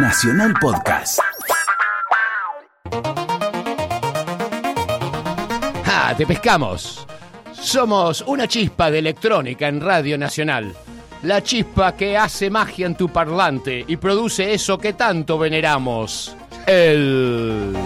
Nacional Podcast. ¡Ah, te pescamos! Somos una chispa de electrónica en Radio Nacional. La chispa que hace magia en tu parlante y produce eso que tanto veneramos. El...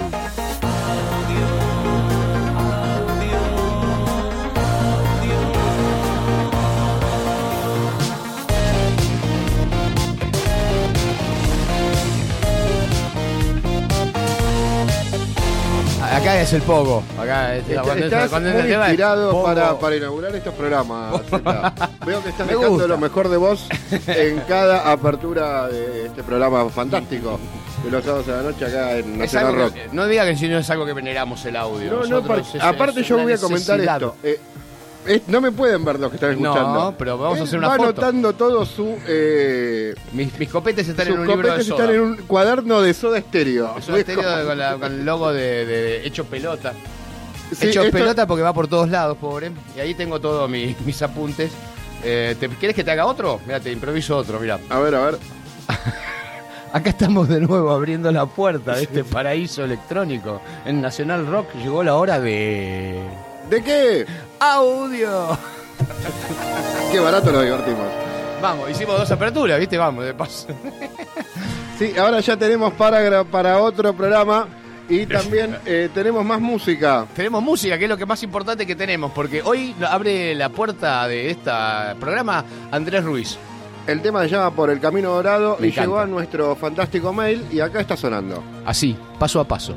es el pogo. Acá es, Est- cuando- Estás cuando es muy el tema es inspirado pogo. para, para inaugurar estos programas. Zeta. Veo que estás Me dejando gusta. lo mejor de vos en cada apertura de este programa fantástico de los sábados a la noche acá en Es Nacional algo Rock. que- no diga que si no es algo que veneramos el audio. No, no, Nosotros par- es- aparte es yo una voy a comentar necesidad. esto. Eh, es- no me pueden ver los que están escuchando. No, pero vamos a hacer una va foto. anotando todo su... Eh, Mis, mis copetes están en un libro de soda. están en un cuaderno de soda estéreo. Soda Stereo con, la- con el logo de, de hecho pelota. Sí, hecho esto- pelota porque va por todos lados, pobre. Y ahí tengo todos mi- mis apuntes. Eh, ¿te, ¿Quieres que te haga otro? Mira, te improviso otro, mira. A ver, a ver. Acá estamos de nuevo abriendo la puerta de este paraíso electrónico. En Nacional Rock llegó la hora de... ¿De qué? ¡Audio! Qué barato nos divertimos. Vamos, hicimos dos aperturas, ¿viste? Vamos, de paso. Sí, ahora ya tenemos para, para otro programa y también eh, tenemos más música. Tenemos música, que es lo que más importante que tenemos, porque hoy abre la puerta de este programa Andrés Ruiz. El tema se llama Por el Camino Dorado Me y encanta. llegó a nuestro fantástico mail y acá está sonando. Así, paso a paso.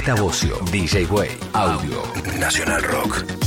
Z Bocio, DJ Way, Audio, Nacional Rock.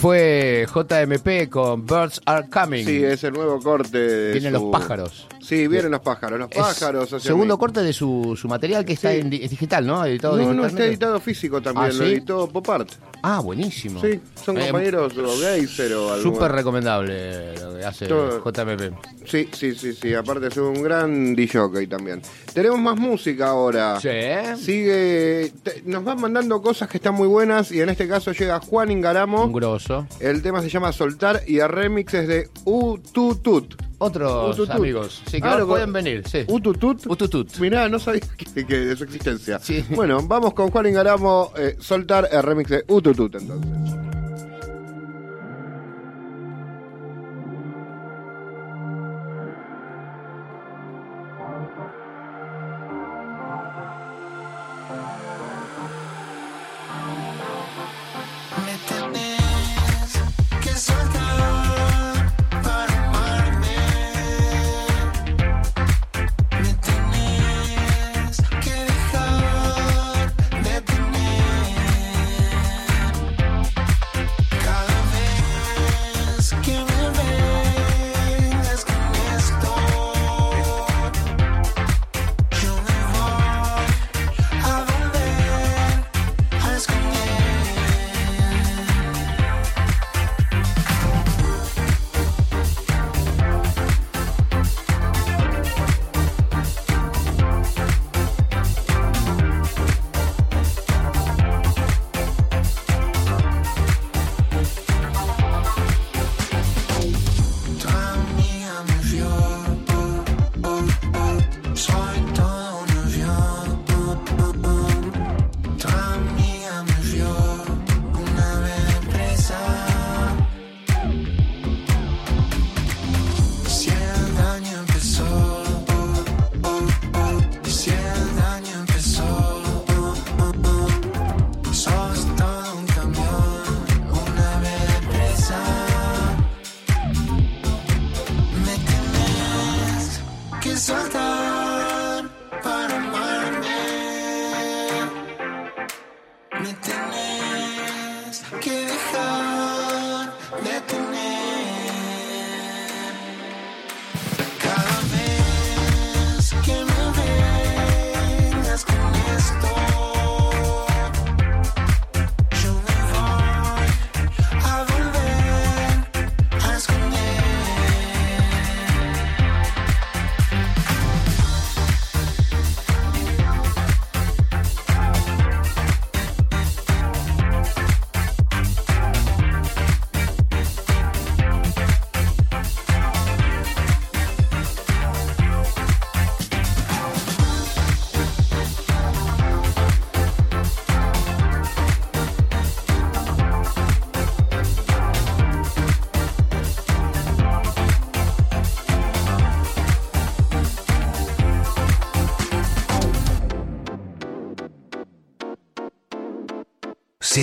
Fue JMP con Birds Are Coming. Sí, es el nuevo corte. de Vienen su- los pájaros. Sí, vienen los pájaros. Los Es pájaros. segundo mí. corte de su, su material que está en es digital, ¿no? Editado No, no, está editado físico también. Ah, Lo ¿sí? editó Pop Art. Ah, buenísimo. Sí, son Eh, compañeros o Geyser o algo. Súper recomendable lo que hace Todo. JMP. Sí, sí, sí, sí. Aparte es un gran DJ también. Tenemos más música ahora. Sí. Sigue. Nos van mandando cosas que están muy buenas y en este caso llega Juan Ingaramo. Un grosso. El tema se llama Soltar y el remix es de Ututut. Otros Ututut. amigos. Sí, que Ah, ahora pueden venir. Sí. Ututut. Ututut. Mirá, no sabía que, que de su existencia. Sí. Bueno, vamos con Juan Ingaramo, eh, Soltar el remix de Ututut entonces.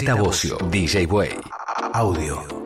Tabosio, DJ Way, Audio.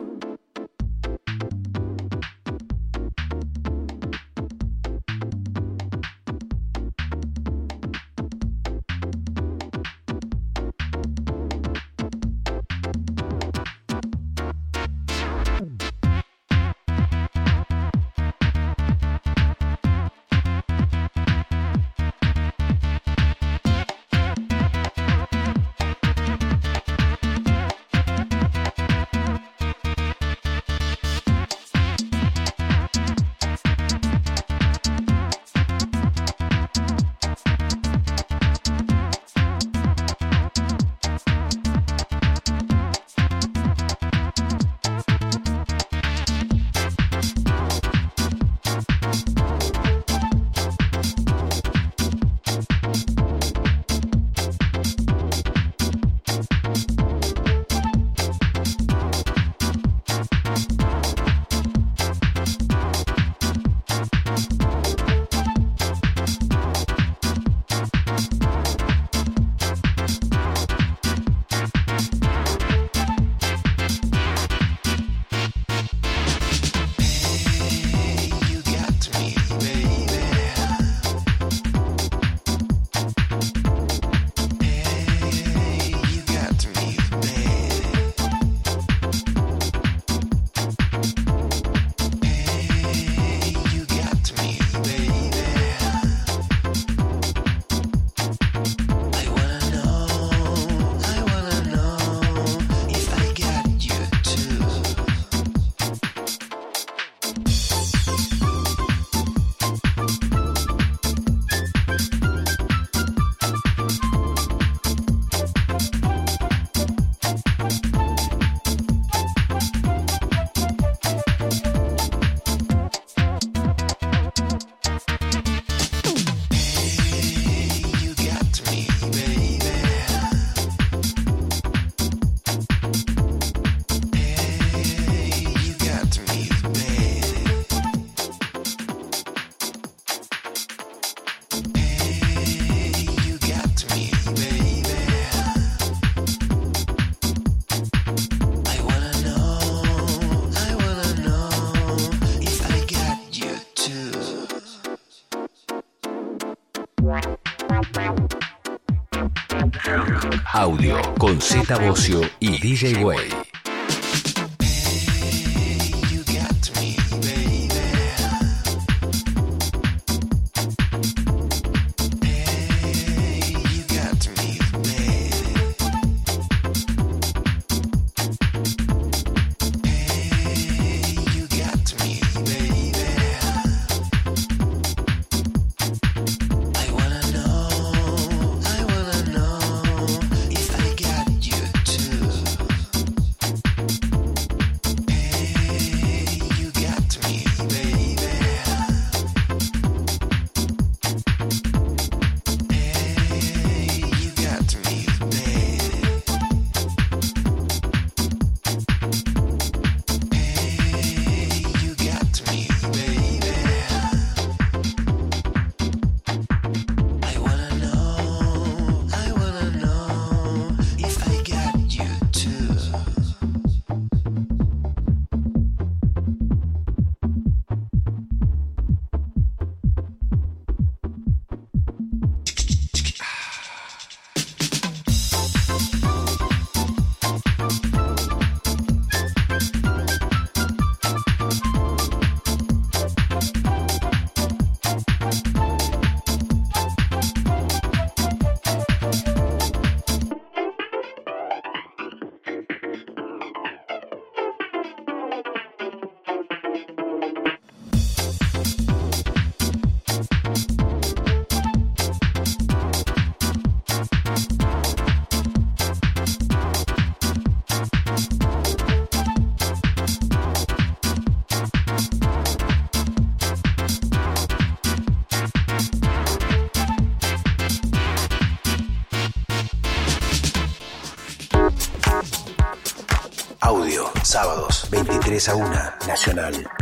con Bocio y DJ Way. 23 a 1, Nacional.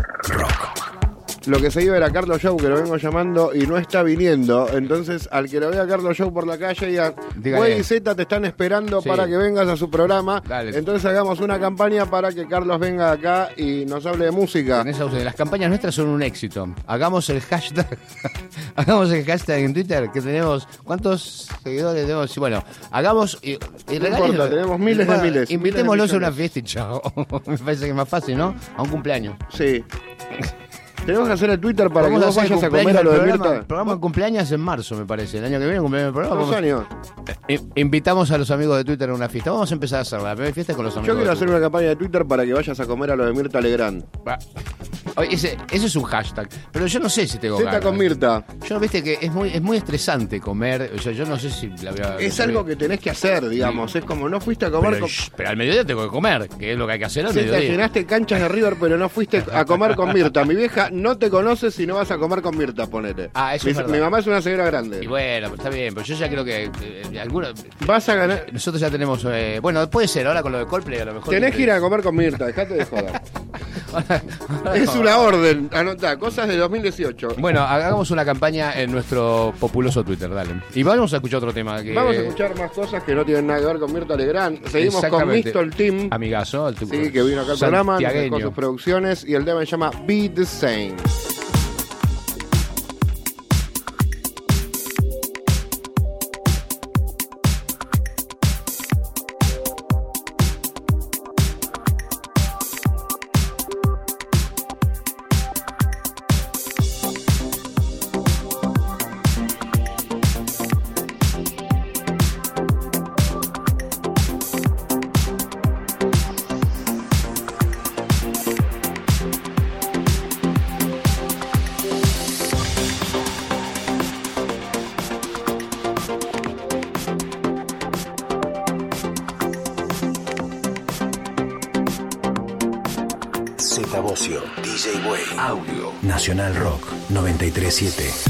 Lo que se iba era Carlos Show, que lo vengo llamando y no está viniendo. Entonces, al que lo vea Carlos Show por la calle, digan. Güey y Z te están esperando Sí. para que vengas a su programa. Dale. Entonces hagamos una campaña para que Carlos venga acá y nos hable de música. En esa- las campañas nuestras son un éxito. Hagamos el hashtag. hagamos el hashtag en Twitter que tenemos. ¿Cuántos seguidores tenemos? Bueno, hagamos. Y, y No importa, tenemos miles de miles, Invitémoslos miles de a una fiesta y chao. Me parece que es más fácil, ¿no? A un cumpleaños. Sí. Tenemos que hacer el Twitter para que vos el vayas a comer a lo de Mirta. programa de cumpleaños en marzo, me parece. El año que viene, cumpleaños del programa. Años. I- Invitamos a los amigos de Twitter a una fiesta. Vamos a empezar a hacer la primera fiesta con los amigos. Yo quiero de hacer Twitter. una campaña de Twitter para que vayas a comer a lo de Mirta Legrand. Va. Oye, ese, ese es un hashtag. Pero yo no sé si tengo Z ganas. con Mirta. Yo, viste que es muy, es muy estresante comer. O sea, yo no sé si la voy a. Es algo que tenés que hacer, digamos. Es como no fuiste a comer Pero, con... shh, pero al mediodía tengo que comer, que es lo que hay que hacer al te mediodía. llenaste canchas de River, pero no fuiste a comer con Mirta. Mi vieja no te conoce si no vas a comer con Mirta, ponete. Ah, eso mi, es verdad. mi mamá es una señora Y grande. bueno, pero está bien, pero yo ya creo que. eh, algunos- Vas a ganar. nosotros ya tenemos. eh, bueno, puede ser, ahora con lo de Coldplay a lo mejor. Tenés que ir a comer con Mirta, dejate de joder. es una orden, anotá, cosas de 2018. Bueno, hagamos una campaña en nuestro populoso Twitter, dale. Y vamos a escuchar otro tema. Que, Vamos a escuchar más cosas que no tienen nada que ver con Mirta Legrand. Seguimos con. Mistol Team. Amigazo, el Sí, que vino acá al programa, santiagueño. sus producciones y el tema se llama Be the Same. 937.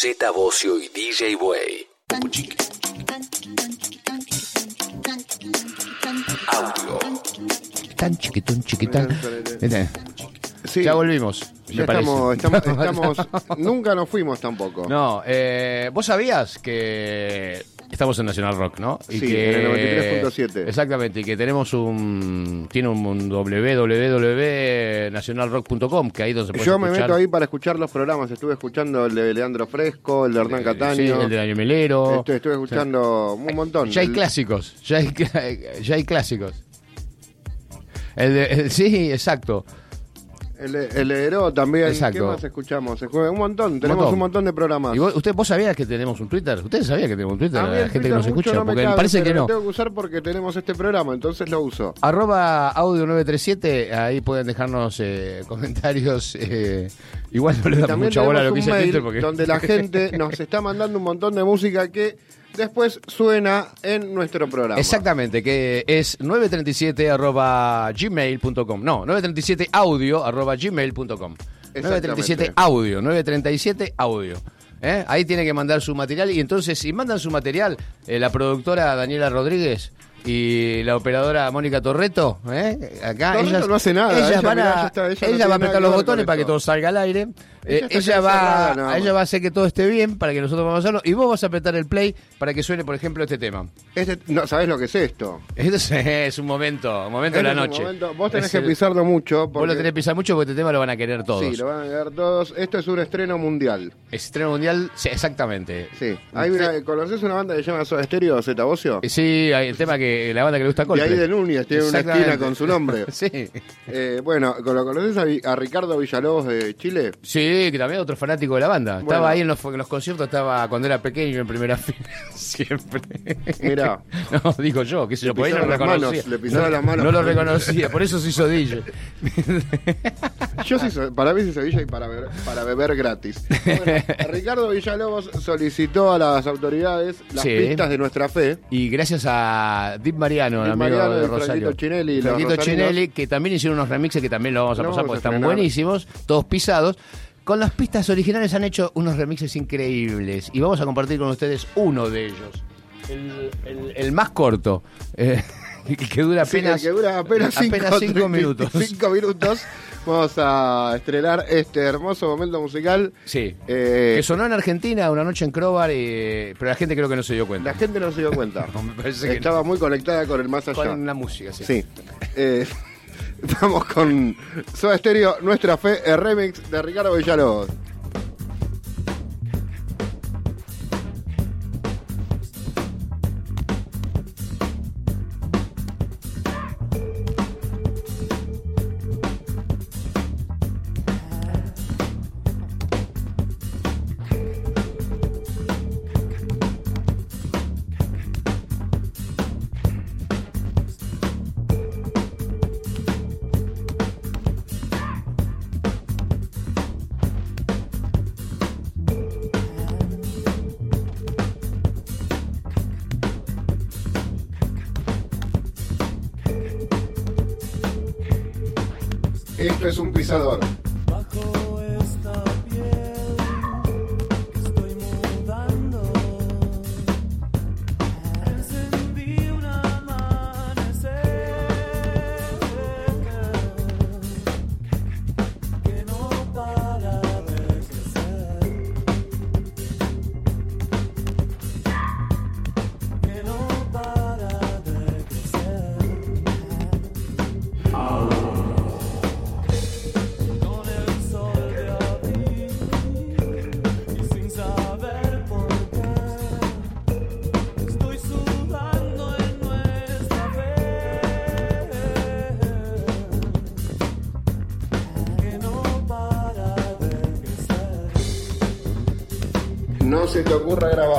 Z Bocio y DJ Way. Audio. Tan chiquitón, chiquitán. Este, Sí, Ya volvimos. ya estamos, estamos, estamos- nunca nos fuimos tampoco. No, eh, vos sabías que estamos en Nacional Rock, ¿no? Sí, en el 93.7. Exactamente, y que tenemos un. Tiene un, un www.nacionalrock.com, que ahí donde se puede Yo me meto ahí para escuchar los programas. Estuve escuchando el de Leandro Fresco, el de Hernán Sí, Cataño. el de Daño Melero. Estuve, estuve escuchando un montón. Ya hay El- clásicos, ya hay, ya hay clásicos. El de, el- sí, exacto. El, el también. Exacto. ¿Qué más escuchamos? Un montón. Tenemos montón. un montón de programas. ¿Y vos, usted, vos sabías que tenemos un Twitter? ¿Ustedes sabían que tenemos un Twitter? A La gente que nos escucha, no me porque cabe, parece que no. Lo tengo que usar porque tenemos este programa, entonces lo uso. Arroba audio 937, ahí pueden dejarnos eh, comentarios. eh, igual no le damos mucha bola a lo que dice Twitter porque... donde la gente nos está mandando un montón de música que después suena en nuestro programa. Exactamente, que es 937 arroba gmail.com. No, 937 audio arroba gmail.com. 937 audio, 937 audio. ¿Eh? Ahí tiene que mandar su material y entonces si mandan su material, eh, la productora Daniela Rodríguez y la operadora Mónica Torreto, ¿eh? acá Torreto ellas, no hace nada, ellas ella, van mirá, a, ya está, ella no ella tiene va a apretar los botones para que todo salga al aire. Eh, Ella va, nada ella va a hacer que todo esté bien para que nosotros vamos a hacerlo y vos vas a apretar el play para que suene, por ejemplo, este tema. Este, no, ¿Sabés lo que es esto? Este es, es un momento, un momento de la Este es noche. momento- vos tenés Es que el- pisarlo mucho. Vos Porque, lo tenés que pisar mucho porque este tema lo van a querer todos. Sí, lo van a ver todos. Esto es un estreno mundial. Estreno mundial, sí, exactamente. Sí. Hay una, ¿Conoces una banda que se llama Soda Stereo, Zeta Bocio? Sí, hay el tema que que la banda que le gusta Coldplay. ahí de Núñez, tiene una esquina con su nombre. Sí. Eh, bueno, ¿lo conoces a, Ricardo Villalobos de Chile? Sí, que también otro fanático de la banda. Bueno. Estaba ahí en los, en los conciertos, estaba cuando era pequeño en primera fila. Siempre. Mirá. No, digo yo, qué sé yo, por ahí no lo reconocía. manos, le no, las manos. no lo reconocía, por eso se hizo DJ. Yo sí, para mí sí soy DJ y para beber, para beber gratis. Bueno, Ricardo Villalobos solicitó a las autoridades las Sí. pistas de nuestra fe. Y gracias a Dip Mariano, Dip amigo Mariano de Rosario. Chinelli, Franquito. Chinelli, que también hicieron unos remixes que también lo vamos a pasar vamos porque a están buenísimos, todos pisados. Con las pistas originales han hecho unos remixes increíbles y vamos a compartir con ustedes uno de ellos. El, el- el más corto, eh, que dura Sí, apenas, el que dura apenas cinco, cinco minutos. cinco minutos. Vamos a estrenar este hermoso momento musical. Sí. Eh, que sonó en Argentina una noche en Crobar, eh, pero la gente creo que no se dio cuenta. la gente no se dio cuenta. No, me parece que Estaba muy conectada con el más allá. Con la música, sí. Sí. Eh, vamos con Soda Stereo, Nuestra Fe, el remix de Ricardo Villalobos. Se te ocurra grabarlo.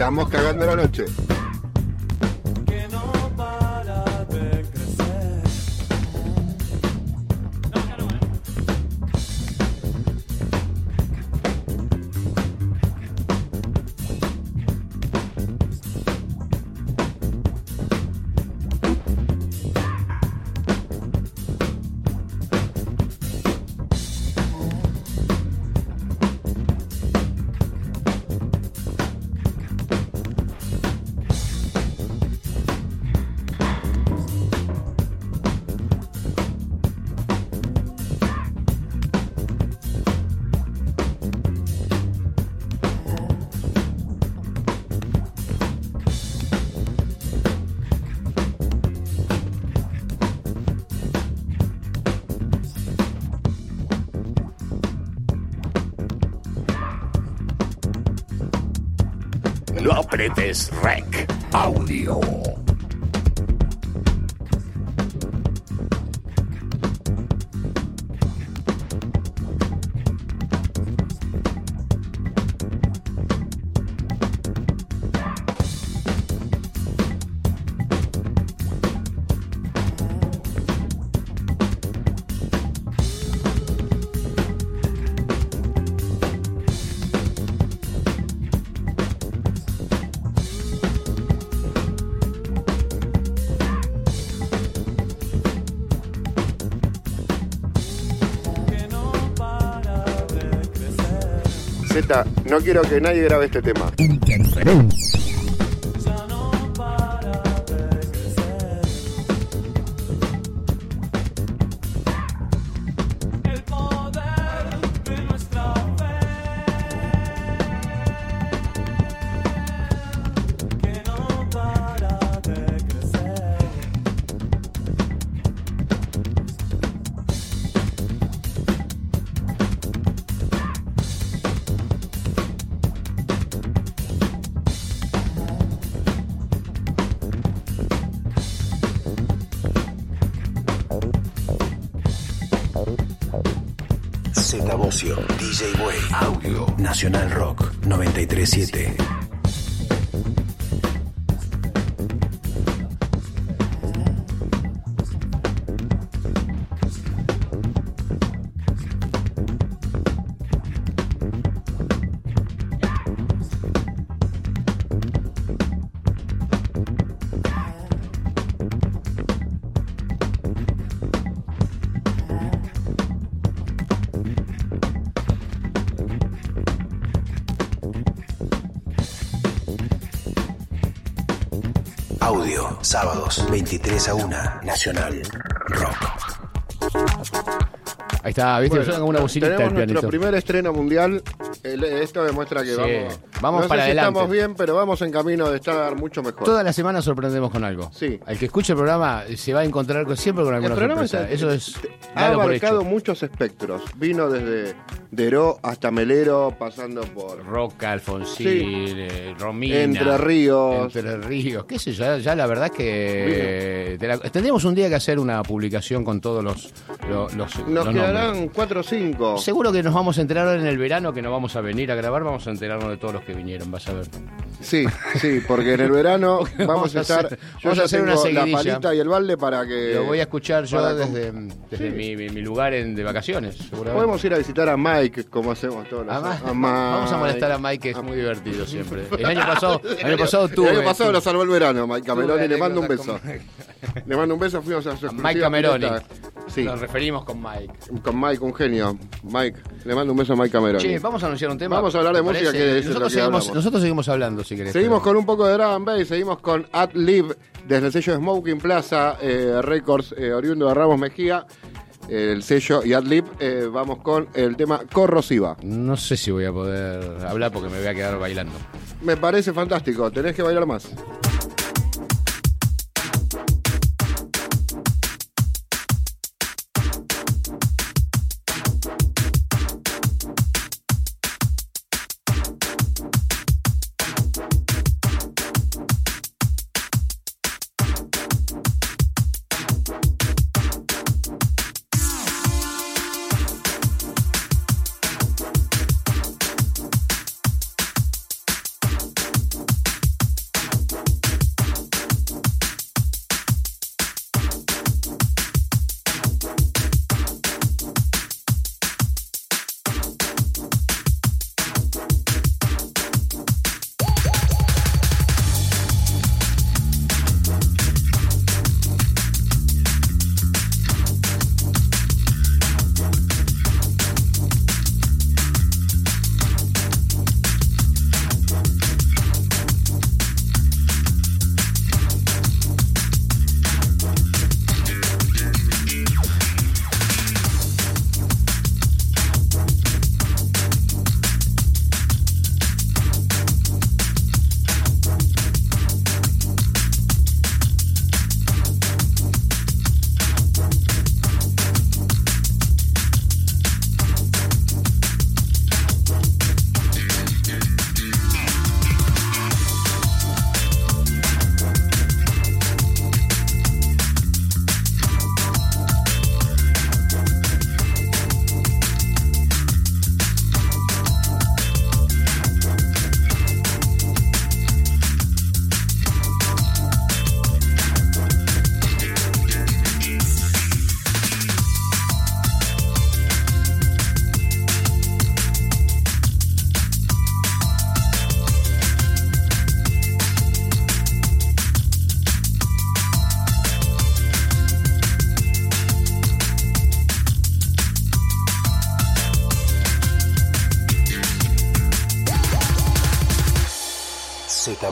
Estamos cagando la noche. Apretes rec. Audio. No quiero que nadie grabe este tema. el Nacional Rock 937. Sábados 23 a 1, Nacional Rock. Ahí está, ¿viste? Bueno, Suena como una bocinita tenemos el nuestro primer estreno mundial. El- esto demuestra que Sí, vamos, vamos no para sé si adelante. estamos bien, pero vamos en camino de estar mucho mejor. Toda la semana sorprendemos con algo. Sí. Al que escuche el programa se va a encontrar con- siempre con El alguna programa sorpresa. es- Eso es ha abarcado hecho. muchos espectros. Vino desde Deró hasta Melero, pasando por Roca, Alfonsín, Sí. eh, Romina. Entre Ríos. Entre Ríos, qué sé yo, ya, ya la verdad es que de la- tendríamos un día que hacer una publicación con todos los, los, los- Nos los nombres. quedarán cuatro o cinco. Seguro que nos vamos a enterar ahora en el verano que no vamos a venir a grabar, vamos a enterarnos de todos los que vinieron, vas a ver. Sí, sí, porque en el verano vamos, Vamos a estar. hacer- yo vamos ya a hacer una tengo la seguidilla. palita y el balde para que. Lo voy a escuchar yo desde, desde Sí. mi, mi- mi lugar en- de vacaciones. Podemos ir a visitar a Mike, como hacemos todos los A Ma- a Mike. Vamos a molestar a Mike, que es muy divertido siempre. El año pasado, el año pasado El tuve. año pasado lo salvó el verano, Mike Cameroni. Le mando un beso. Le mando un beso, fuimos a su Mike Cameroni. Sí, referimos con Mike. con Mike, un genio. Mike, le mando un beso a Mike Cameroni. Che, vamos a anunciar un tema. Vamos a hablar de ¿te música, que es lo nosotros, que seguimos, hablamos. nosotros seguimos hablando, si querés. Seguimos pero- con un poco de drum and bass, seguimos con Ad Lib desde el sello de Smoking Plaza eh, Records, eh, oriundo de Ramos Mejía, el sello y Ad Lib. eh, vamos con el tema Corrosiva. No sé si voy a poder hablar porque me voy a quedar bailando. Me parece fantástico, tenés que bailar más.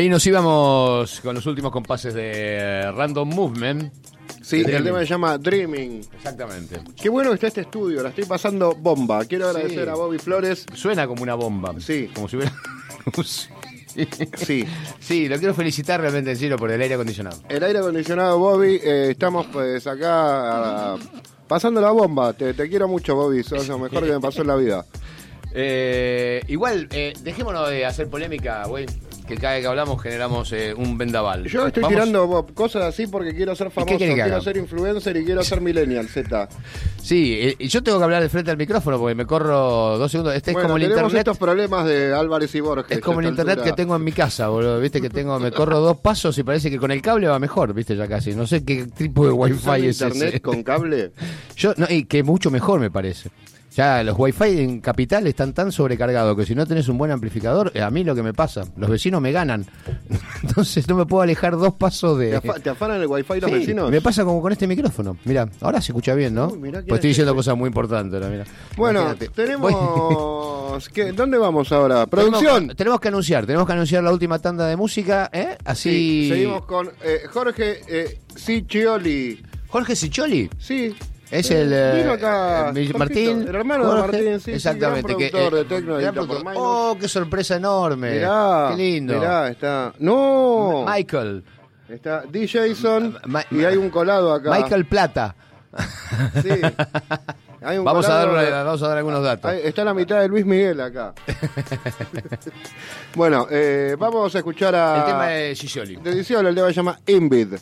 Ahí nos íbamos con los últimos compases de Random Movement. Sí, Dreaming. el tema se llama Dreaming. Exactamente. Qué bueno que está este estudio, la estoy pasando bomba. Quiero agradecer Sí. a Bobby Flores. Suena como una bomba. Sí. Como si hubiera. Sí, Sí, lo quiero felicitar realmente en serio por el aire acondicionado. el aire acondicionado Bobby, eh, estamos pues acá ah, pasando la bomba. Te, te quiero mucho Bobby, sos lo mejor que me pasó en la vida. Eh, igual, eh, dejémonos de hacer polémica, güey. Que cada vez que hablamos generamos eh, un vendaval. Yo estoy Vamos- tirando Bob, cosas así porque quiero ser famoso, quiero ser influencer y quiero ser millennial, Z. Sí, eh, y yo tengo que hablar de frente al micrófono porque me corro dos segundos. Este bueno, es como el internet. estos problemas de Álvarez y Borges. Es como el internet altura. que tengo en mi casa, boludo. Viste que tengo, me corro dos pasos y parece que con el cable va mejor, viste ya casi. No sé qué tipo de wifi ¿Usando es internet ese. con cable? Yo, no, y que mucho mejor me parece. Ya los wifi en capital están tan sobrecargados que si no tenés un buen amplificador, eh, a mí lo que me pasa, los vecinos me ganan. Entonces no me puedo alejar dos pasos ¿Te, de. afa- te afanan el wifi los Sí, vecinos? Me pasa como con este micrófono. Mira, ahora se escucha bien, ¿no? Uy, mirá pues estoy es diciendo cosas muy importantes. ¿no? Mira. Bueno, Imagínate. Tenemos... ¿qué? ¿Dónde vamos ahora? ¿Producción? Tenemos, tenemos que anunciar, tenemos que anunciar la última tanda de música, ¿eh? Así. Sí, seguimos con eh, Jorge eh, Ciccioli. Jorge Sicholi. Sí. Es Eh, el, eh, acá. Jorgito, Martín. El hermano Jorge. de Martín, sí. Exactamente. Sí, que, gran productor eh, de Tecno, gran. Minus. Oh, qué sorpresa enorme. Mirá. Qué lindo. Mirá, está. ¡No! Michael. Está D. Jason Ma- y hay un colado acá. Michael Plata. Sí. Hay un Vamos a, dar, una- vamos a dar algunos datos. Está la mitad de Luis Miguel acá. bueno, eh, vamos a escuchar a. El tema de Sicioli. de Diciolo, el tema se llama Invid.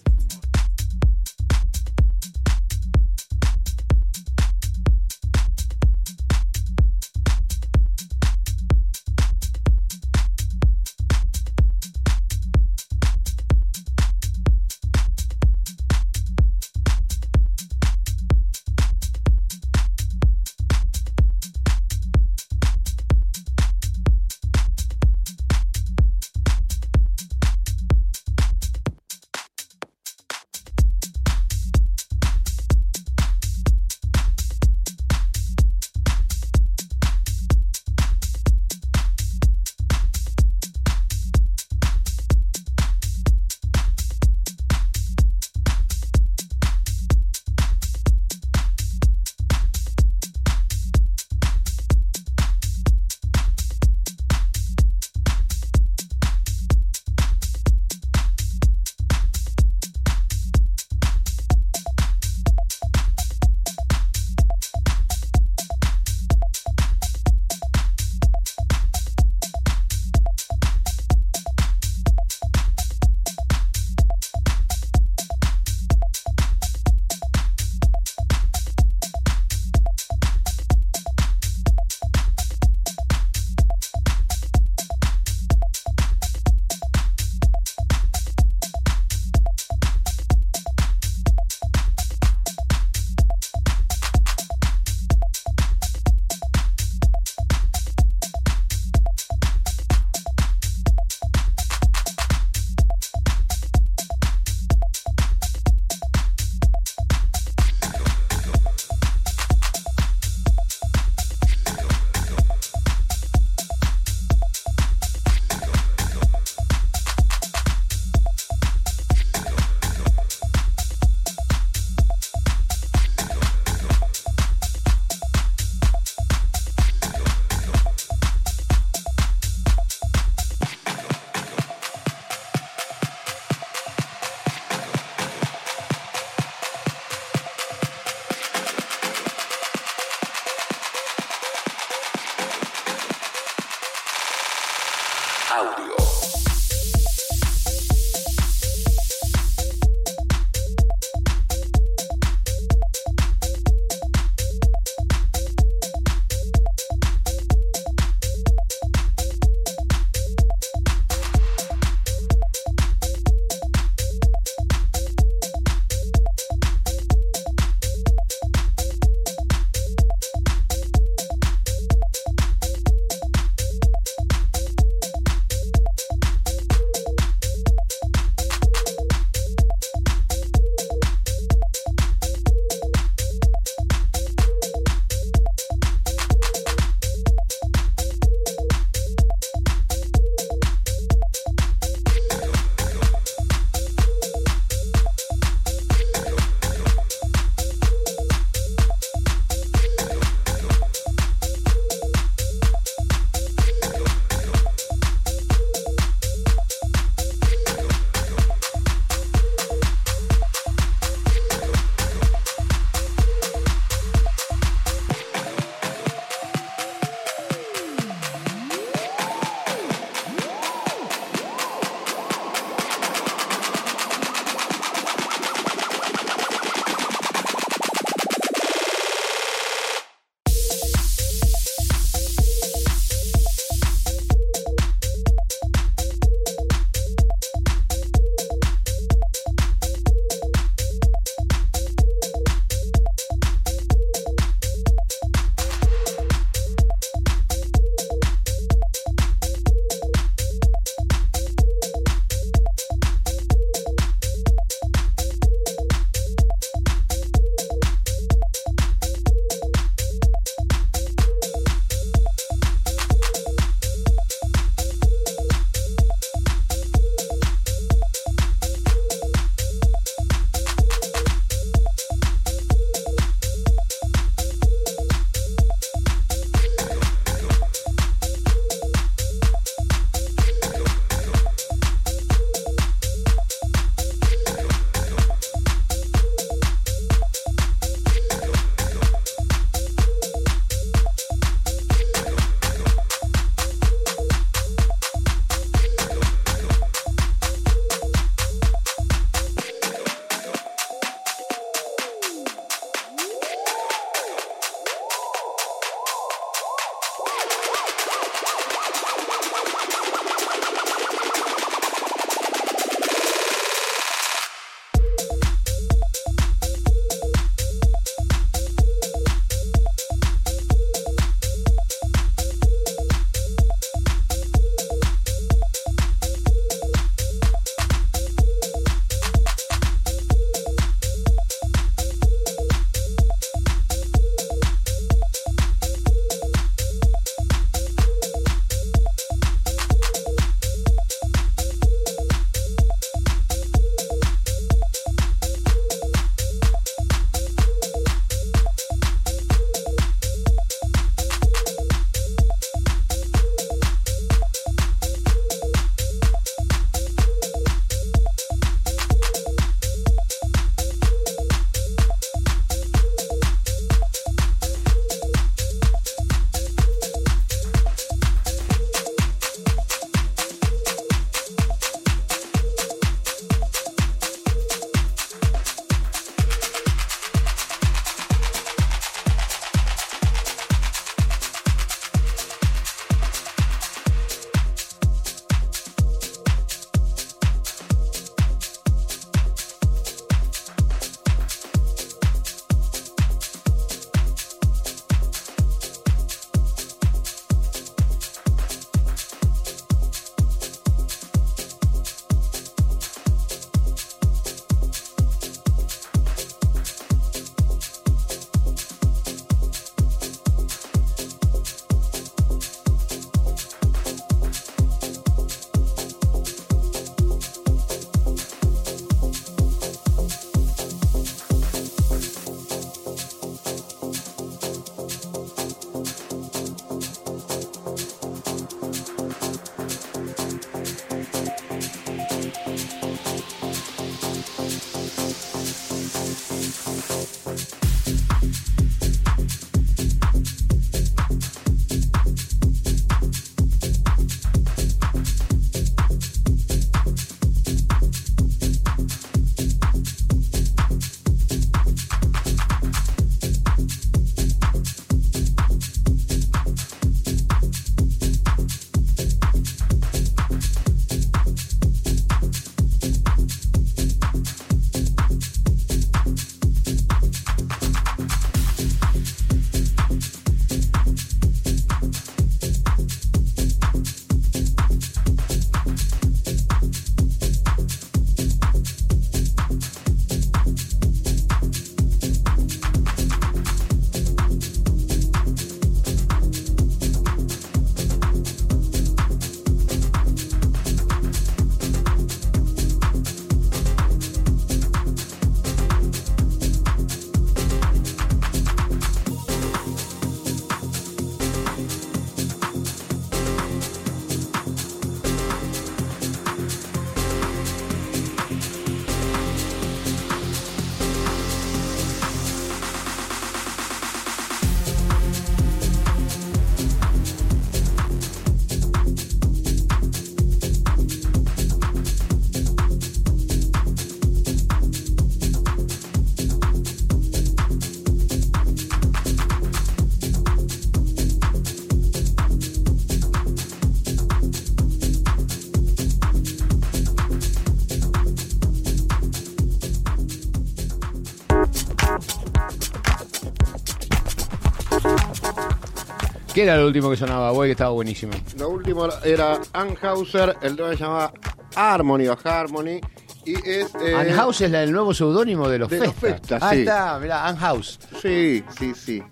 ¿Qué era lo último que sonaba, güey? Que estaba buenísimo. Lo último era Anhauser, el tema se llamaba Harmony o Harmony. Y es. eh, es la- el nuevo seudónimo de los de los Festa. Festa, ah, sí. está, mirá, Anhaus. Sí, sí, sí.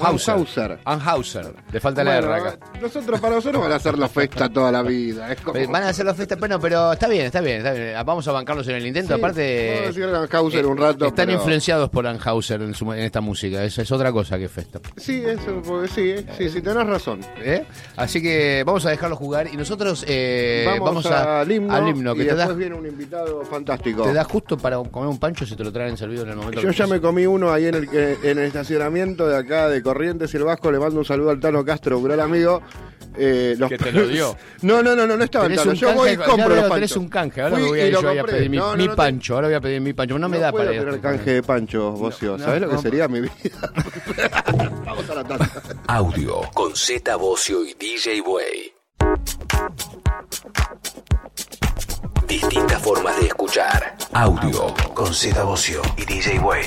Hauser. Anhauser. Anhauser. Le falta la Bueno, R acá. Nosotros, para nosotros van a hacer la festa toda la vida. Es como, Eh, Van a hacer los Festa, bueno, pero está bien, está bien, está bien. Vamos a bancarlos en el intento. Sí, Aparte. vamos a decir Anhauser un rato, Están pero- influenciados por Anhauser en, su- en esta música. Eso es otra cosa que Festa. Sí, eso, porque sí, eh, sí, sí, tenés razón. ¿Eh? Así que vamos a dejarlo jugar y nosotros eh, vamos, a- al himno, al himno, y que después da, viene un invitado fantástico. Te da justo para comer un pancho si te lo traen servido en el momento Yo ya me comí uno ahí en el, que- en el estacionamiento de acá de Corrientes y el Vasco. Le mando un saludo al Tano Castro, un gran amigo. Eh, los- Que te lo dio. No, no, no, no, no estaba Tano. Yo voy y compro los tenés un canje. Ahora voy a ir lo yo a pedir mi, No, no, mi no te- pancho. Ahora voy a pedir mi pancho. No me da para tener canje de pancho, Bocio. no, ¿Sabés lo que no. sería mi vida? Vamos a la tanda. Audio con Z Bocio y DJ Way. Distintas formas de escuchar. Audio con Z Bocio y DJ Way.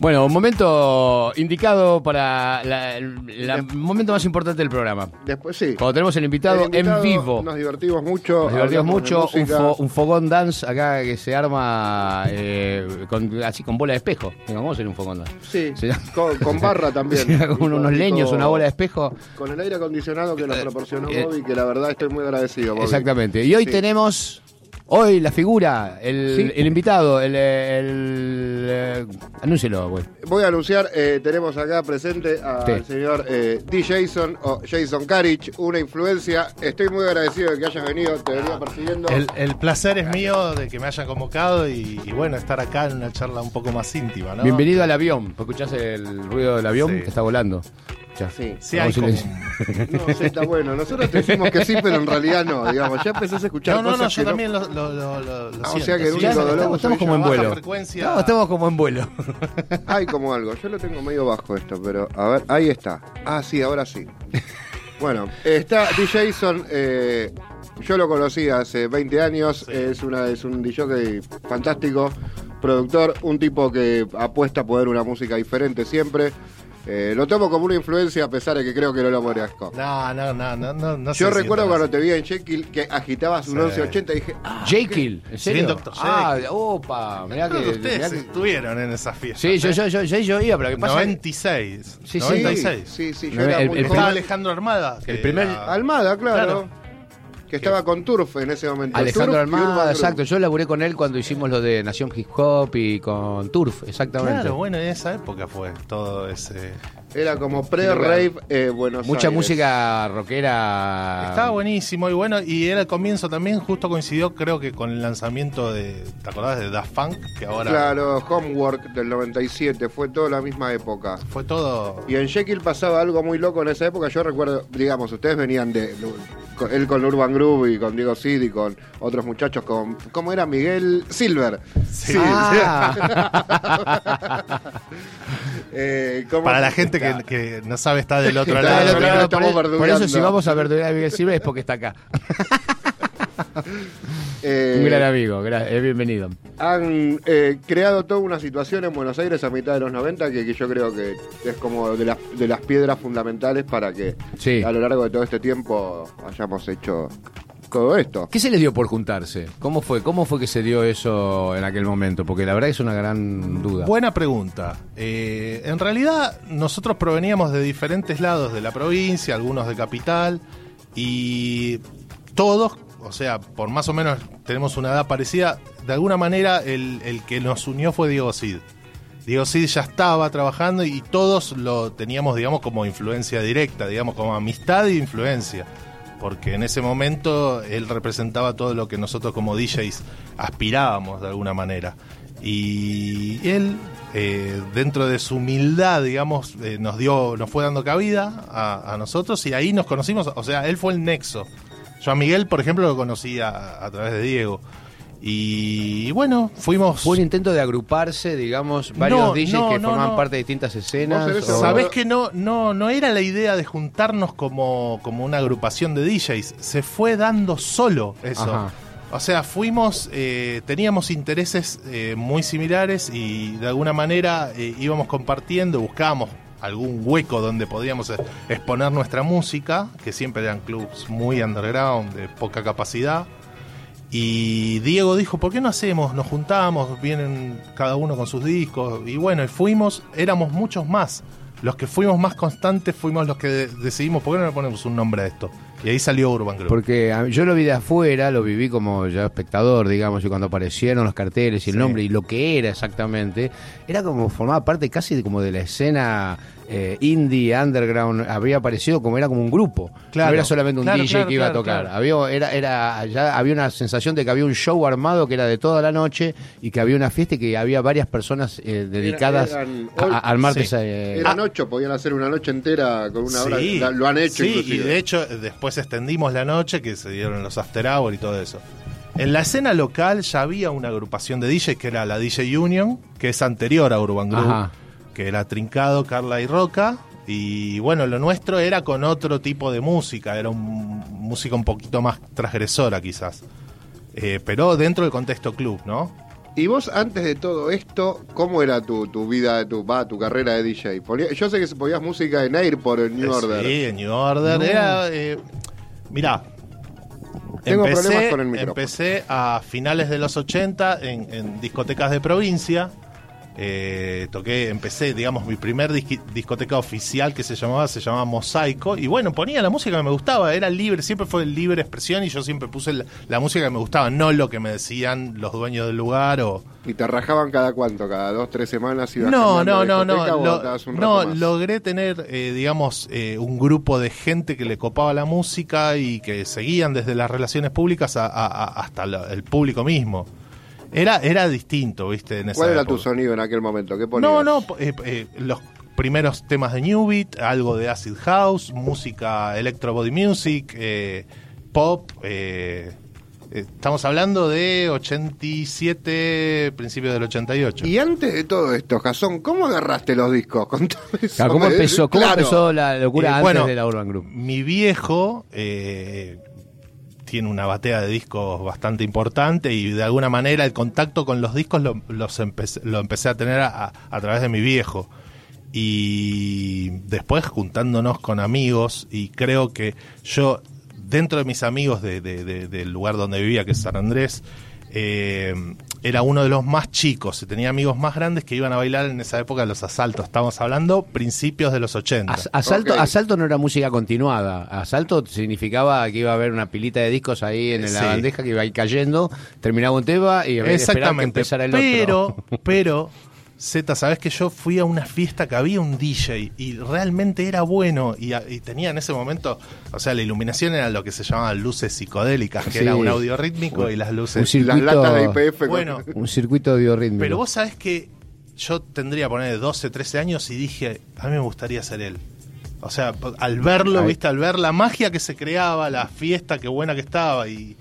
Bueno, un momento indicado para la- el la- el momento más importante del programa. Después sí. Cuando tenemos el invitado, El invitado, en vivo. Nos divertimos mucho. Nos divertimos mucho, un, música. fo- un fogón dance acá que se arma eh, con, así con bola de espejo. Digo, ¿Cómo sería un fogón dance? Sí, con, con barra también. con unos leños, una bola de espejo. Con el aire acondicionado que nos proporcionó eh, Bobby, que la verdad estoy muy agradecido, Bobby. Exactamente. Y hoy Sí. tenemos, hoy la figura, el, Sí. el invitado, el... el eh, anúncielo, güey. Voy a anunciar, eh, tenemos acá presente al Sí. señor eh, D. Jason o Jason Carich, una influencia. Estoy muy agradecido de que hayas venido, te venía persiguiendo. El, el placer es mío de que me hayan convocado y, y bueno, estar acá en una charla un poco más íntima, ¿no? Bienvenido al avión. ¿Escuchás el ruido del avión Sí. que está volando? Ya. Sí. Sí, hay como-. No, sí, está bueno. Nosotros te decimos que sí, pero en realidad no, digamos. Ya empezás a escuchar No, no, no, yo que también lo, lo, lo, lo- lo Ah, o sea que el sí, único sí, dolor estamos, estamos como en vuelo. frecuencia. No, estamos como en vuelo. Hay como algo. Yo lo tengo medio bajo esto, pero a ver, ahí está. Ah, sí, ahora sí. Bueno, está D. Jason. eh, yo lo conocí hace 20 años. Es, una, es un DJ fantástico, productor, un tipo que apuesta a poder una música diferente siempre. Eh, lo tomo como una influencia a pesar de que creo que no lo merezco. No, no, no, no, no, no Yo recuerdo cuando te vi en Jekyll que agitabas un Sí. 1180 y dije, ah, Jekyll, ¿en serio? Dr. Ah, Jekyll. opa, mirá que... Ustedes mirá que- estuvieron en esa fiesta. Sí, yo, yo, yo, yo, yo iba, pero ¿qué pasa? 96. Sí, sí. 96. sí, sí, yo El- era el- muy el joven. Estaba Alejandro Armada. que El primer- era- Almada, claro. Claro. Que estaba con Turf en ese momento. Alejandro Turf Armada, exacto. Yo laburé con él cuando hicimos lo de Nación Hip Hop y con Turf, exactamente. Claro, bueno, en esa época fue todo ese. Era como pre-rave eh, Buenos Mucha Aires. música rockera. Estaba buenísimo y bueno, y era el comienzo también, justo coincidió creo que con el lanzamiento de, ¿te acordás de Daft Punk? Que ahora Claro, Homework del 97, fue toda la misma época. fue todo... Y en Jekyll pasaba algo muy loco en esa época. Yo recuerdo, digamos, ustedes venían de. él con Urban Groove y con Diego Cid y con otros muchachos, con. ¿Cómo era? Miguel Silver. Sí. Ah. Eh, ¿cómo- Para la gente que, que no sabe está del otro Está Claro, del lado. otro claro, lado, por, eso si vamos a verdurar a Miguel Silva es porque está acá. Eh, Un gran amigo, gra- eh, bienvenido. han eh, creado toda una situación en Buenos Aires a mitad de los 90 que, que yo creo que es como de las, de las piedras fundamentales para que Sí. a lo largo de todo este tiempo hayamos hecho todo esto. ¿Qué se les dio por juntarse? ¿Cómo fue? ¿Cómo fue que se dio eso en aquel momento? Porque la verdad es una gran duda. Buena pregunta. Eh, en realidad nosotros proveníamos de diferentes lados de la provincia, algunos de capital, y todos, o sea, por más o menos tenemos una edad parecida, de alguna manera el, el que nos unió fue Diego Cid. Diego Cid ya estaba trabajando y todos lo teníamos, digamos, como influencia directa, digamos, como amistad e influencia. Porque en ese momento él representaba todo lo que nosotros como DJs aspirábamos de alguna manera. Y él, eh, dentro de su humildad, digamos, eh, nos dio, nos fue dando cabida a, a nosotros y ahí nos conocimos. O sea, él fue el nexo. Yo a Miguel, por ejemplo, lo conocí a, a través de Diego. Y, bueno, fuimos. ¿Fue un intento de agruparse, digamos, varios No, DJs no, que no, formaban no. parte de distintas escenas? O- ¿Sabés que no, no, no era la idea de juntarnos como, como una agrupación de DJs? Se fue dando solo eso. Ajá. O sea, fuimos, eh, teníamos intereses eh, muy similares y de alguna manera eh, íbamos compartiendo, buscábamos algún hueco donde podíamos exponer nuestra música, que siempre eran clubs muy underground, de poca capacidad. Y Diego dijo, ¿por qué no hacemos? Nos juntamos, vienen cada uno con sus discos. Y bueno, y fuimos, éramos muchos más. Los que fuimos más constantes fuimos los que de- decidimos, ¿por qué no le ponemos un nombre a esto? Y ahí salió Urban Group. Porque a- yo lo vi de afuera, lo viví como ya espectador, digamos, y cuando aparecieron los carteles y el Sí. nombre y lo que era exactamente, era como formaba parte casi de, como de la escena eh, indie, underground, había aparecido como era como un grupo. Claro, no era solamente un claro, DJ claro, que iba claro, a tocar. claro. Había, era, era, ya había una sensación de que había un show armado que era de toda la noche y que había una fiesta y que había varias personas eh, dedicadas eran- a, a armarte Sí. eh, Eran ocho, podían hacer una noche entera con una hora. Sí, Lo han hecho sí, inclusive. y de hecho después extendimos la noche que se dieron los after hour y todo eso. En la escena local ya había una agrupación de DJ que era la DJ Union, que es anterior a Urban Group, Ajá. Que era Trincado, Carla y Roca. Y bueno, lo nuestro era con otro tipo de música, era un, música un poquito más transgresora quizás. Eh, pero dentro del contexto club, ¿no? Y vos, antes de todo esto, ¿cómo era tu, tu vida, tu, va, tu carrera de DJ? Yo sé que ponías música en Airport, en New Eh, Order. Sí, en New Order. Era, eh, mirá, Tengo empecé, problemas con el micrófono. empecé a finales de los 80 en, en discotecas de provincia. Eh, toqué, empecé, digamos, mi primer disqui- discoteca oficial que se llamaba, se llamaba Mosaico. Y bueno, ponía la música que me gustaba, era libre, siempre fue libre expresión y yo siempre puse la, la música que me gustaba, no lo que me decían los dueños del lugar o. ¿Y te rajaban cada cuánto? ¿Cada dos, tres semanas? ibas No, no, no, no. Lo- no, más? logré tener, eh, digamos, eh, un grupo de gente que le copaba la música y que seguían desde las relaciones públicas a- a- a- hasta la- el público mismo. Era, era distinto, ¿viste? En esa ¿Cuál era tu sonido en aquel momento? ¿Qué ponías? No, no, eh, eh, los primeros temas de New Beat, algo de Acid House, música electro body music, eh, pop. estamos hablando de 87, principios del 88. Y antes de todo esto, Jason, ¿cómo agarraste los discos? Contame eso. Claro, ¿Cómo empezó, cómo claro. empezó la locura Eh, antes bueno, de la Urban Group? Mi viejo eh, tiene una batea de discos bastante importante y de alguna manera el contacto con los discos lo, los empecé, lo empecé a tener a, a través de mi viejo. Y después juntándonos con amigos y creo que yo, dentro de mis amigos de- de- de- del lugar donde vivía, que es San Andrés, eh, era uno de los más chicos. y Tenía amigos más grandes que iban a bailar en esa época de los asaltos. Estamos hablando principios de los 80. As- asalto, asalto no era música continuada. Asalto significaba que iba a haber una pilita de discos ahí en la Sí. bandeja que iba a ir cayendo, terminaba un tema y había que esperar que Exactamente. empezara el pero, otro. pero, Z, sabes que yo fui a una fiesta que había un DJ y realmente era bueno y, tenía en ese momento, o sea, la iluminación era lo que se llamaban luces psicodélicas, que Sí. era un audio rítmico y las Un luces. circuito, Las latas de IPF. Bueno, un circuito biorrítmico. pero vos sabés que yo tendría, poner 12, 13 años y dije, a mí me gustaría ser él. O sea, al verlo, viste, al ver la magia que se creaba, la fiesta, qué buena que estaba y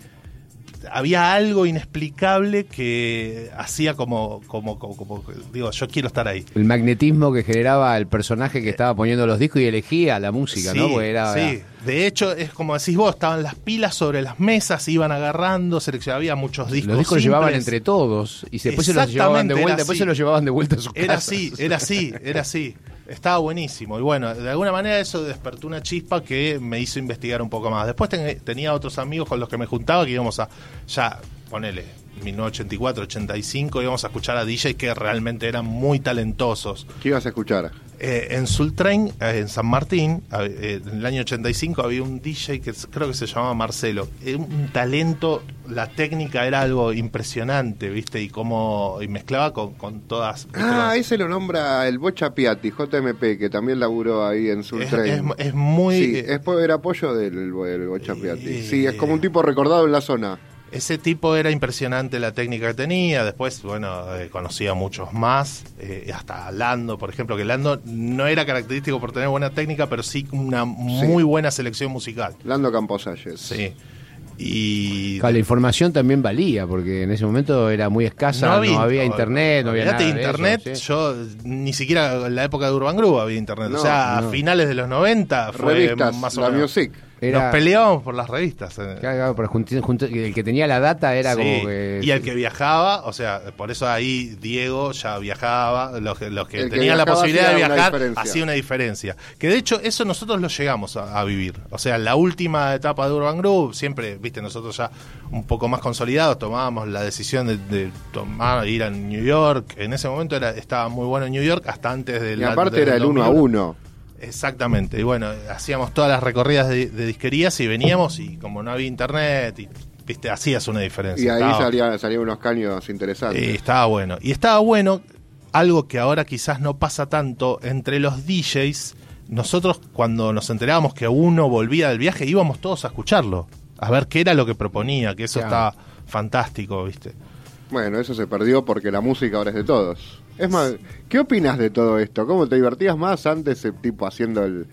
había algo inexplicable que hacía como, como, como, como- digo, yo quiero estar ahí. el magnetismo que generaba el personaje que estaba poniendo los discos y elegía la música, ¿no? Porque era, sí. De hecho, es como decís vos, estaban las pilas sobre las mesas, iban agarrando, seleccionaban, había muchos discos. los discos los llevaban entre todos y después se los llevaban de vuelta, era después se los llevaban de vuelta a sus Era casas. así, era así, era así. Estaba buenísimo. Y bueno, de alguna manera eso despertó una chispa que me hizo investigar un poco más. Después ten- tenía otros amigos con los que me juntaba que íbamos a, ya, ponele, 1984, 85, íbamos a escuchar a DJ que realmente eran muy talentosos. ¿Qué ibas a escuchar? Eh, en Sultrain, eh, en San Martín, eh, en el año 85 había un DJ que creo que se llamaba Marcelo. Era un talento, la técnica era algo impresionante, ¿viste? Y cómo y mezclaba con, con todas. Ah, Las- ese lo nombra el Bocha Piatti, JMP, que también laburó ahí en es, Sultrain. es- es muy. Sí, eh, es era apoyo del, del Bocha Piatti. Eh, Sí, es como un tipo recordado en la zona. Ese tipo era impresionante la técnica que tenía. Después, bueno, eh, conocía a muchos más. eh, hasta Lando, por ejemplo, que Lando no era característico por tener buena técnica, pero sí una muy buena selección musical. Lando Camposalles. Sí. Y. Claro, la información también valía, porque en ese momento era muy escasa, no había, internet, no había nada. Internet, eso, ¿sí? yo ni siquiera en la época de Urban Group había internet. No, o sea, no. a finales de los 90 fue Revistas, más o la menos. Music. Era- Nos peleábamos por las revistas. eh. Claro, pero junti- junto- el que tenía la data era Sí, como que. Y el que viajaba, o sea, por eso ahí Diego ya viajaba, los que, los que El que tenían la posibilidad de viajar hacía una diferencia. Que de hecho eso nosotros lo llegamos a, a vivir. O sea, la última etapa de Urban Group, siempre, viste, nosotros ya un poco más consolidados tomábamos la decisión de, de tomar, ir a New York. En ese momento era, estaba muy bueno en New York, hasta antes del... Y aparte del era el uno a 2001. uno. Exactamente, y bueno, hacíamos todas las recorridas de, de disquerías y veníamos y como no había internet, y, viste, hacías una diferencia. Y ahí Estaba- salían, salían unos caños interesantes. eh, estaba bueno. Y estaba bueno, algo que ahora quizás no pasa tanto, entre los DJs, nosotros cuando nos enterábamos que uno volvía del viaje, íbamos todos a escucharlo, a ver qué era lo que proponía, que eso Claro. estaba fantástico, ¿viste? Bueno, eso se perdió porque la música ahora es de todos. Es más, ¿qué opinas de todo esto? ¿Cómo te divertías más antes, eh, tipo haciendo el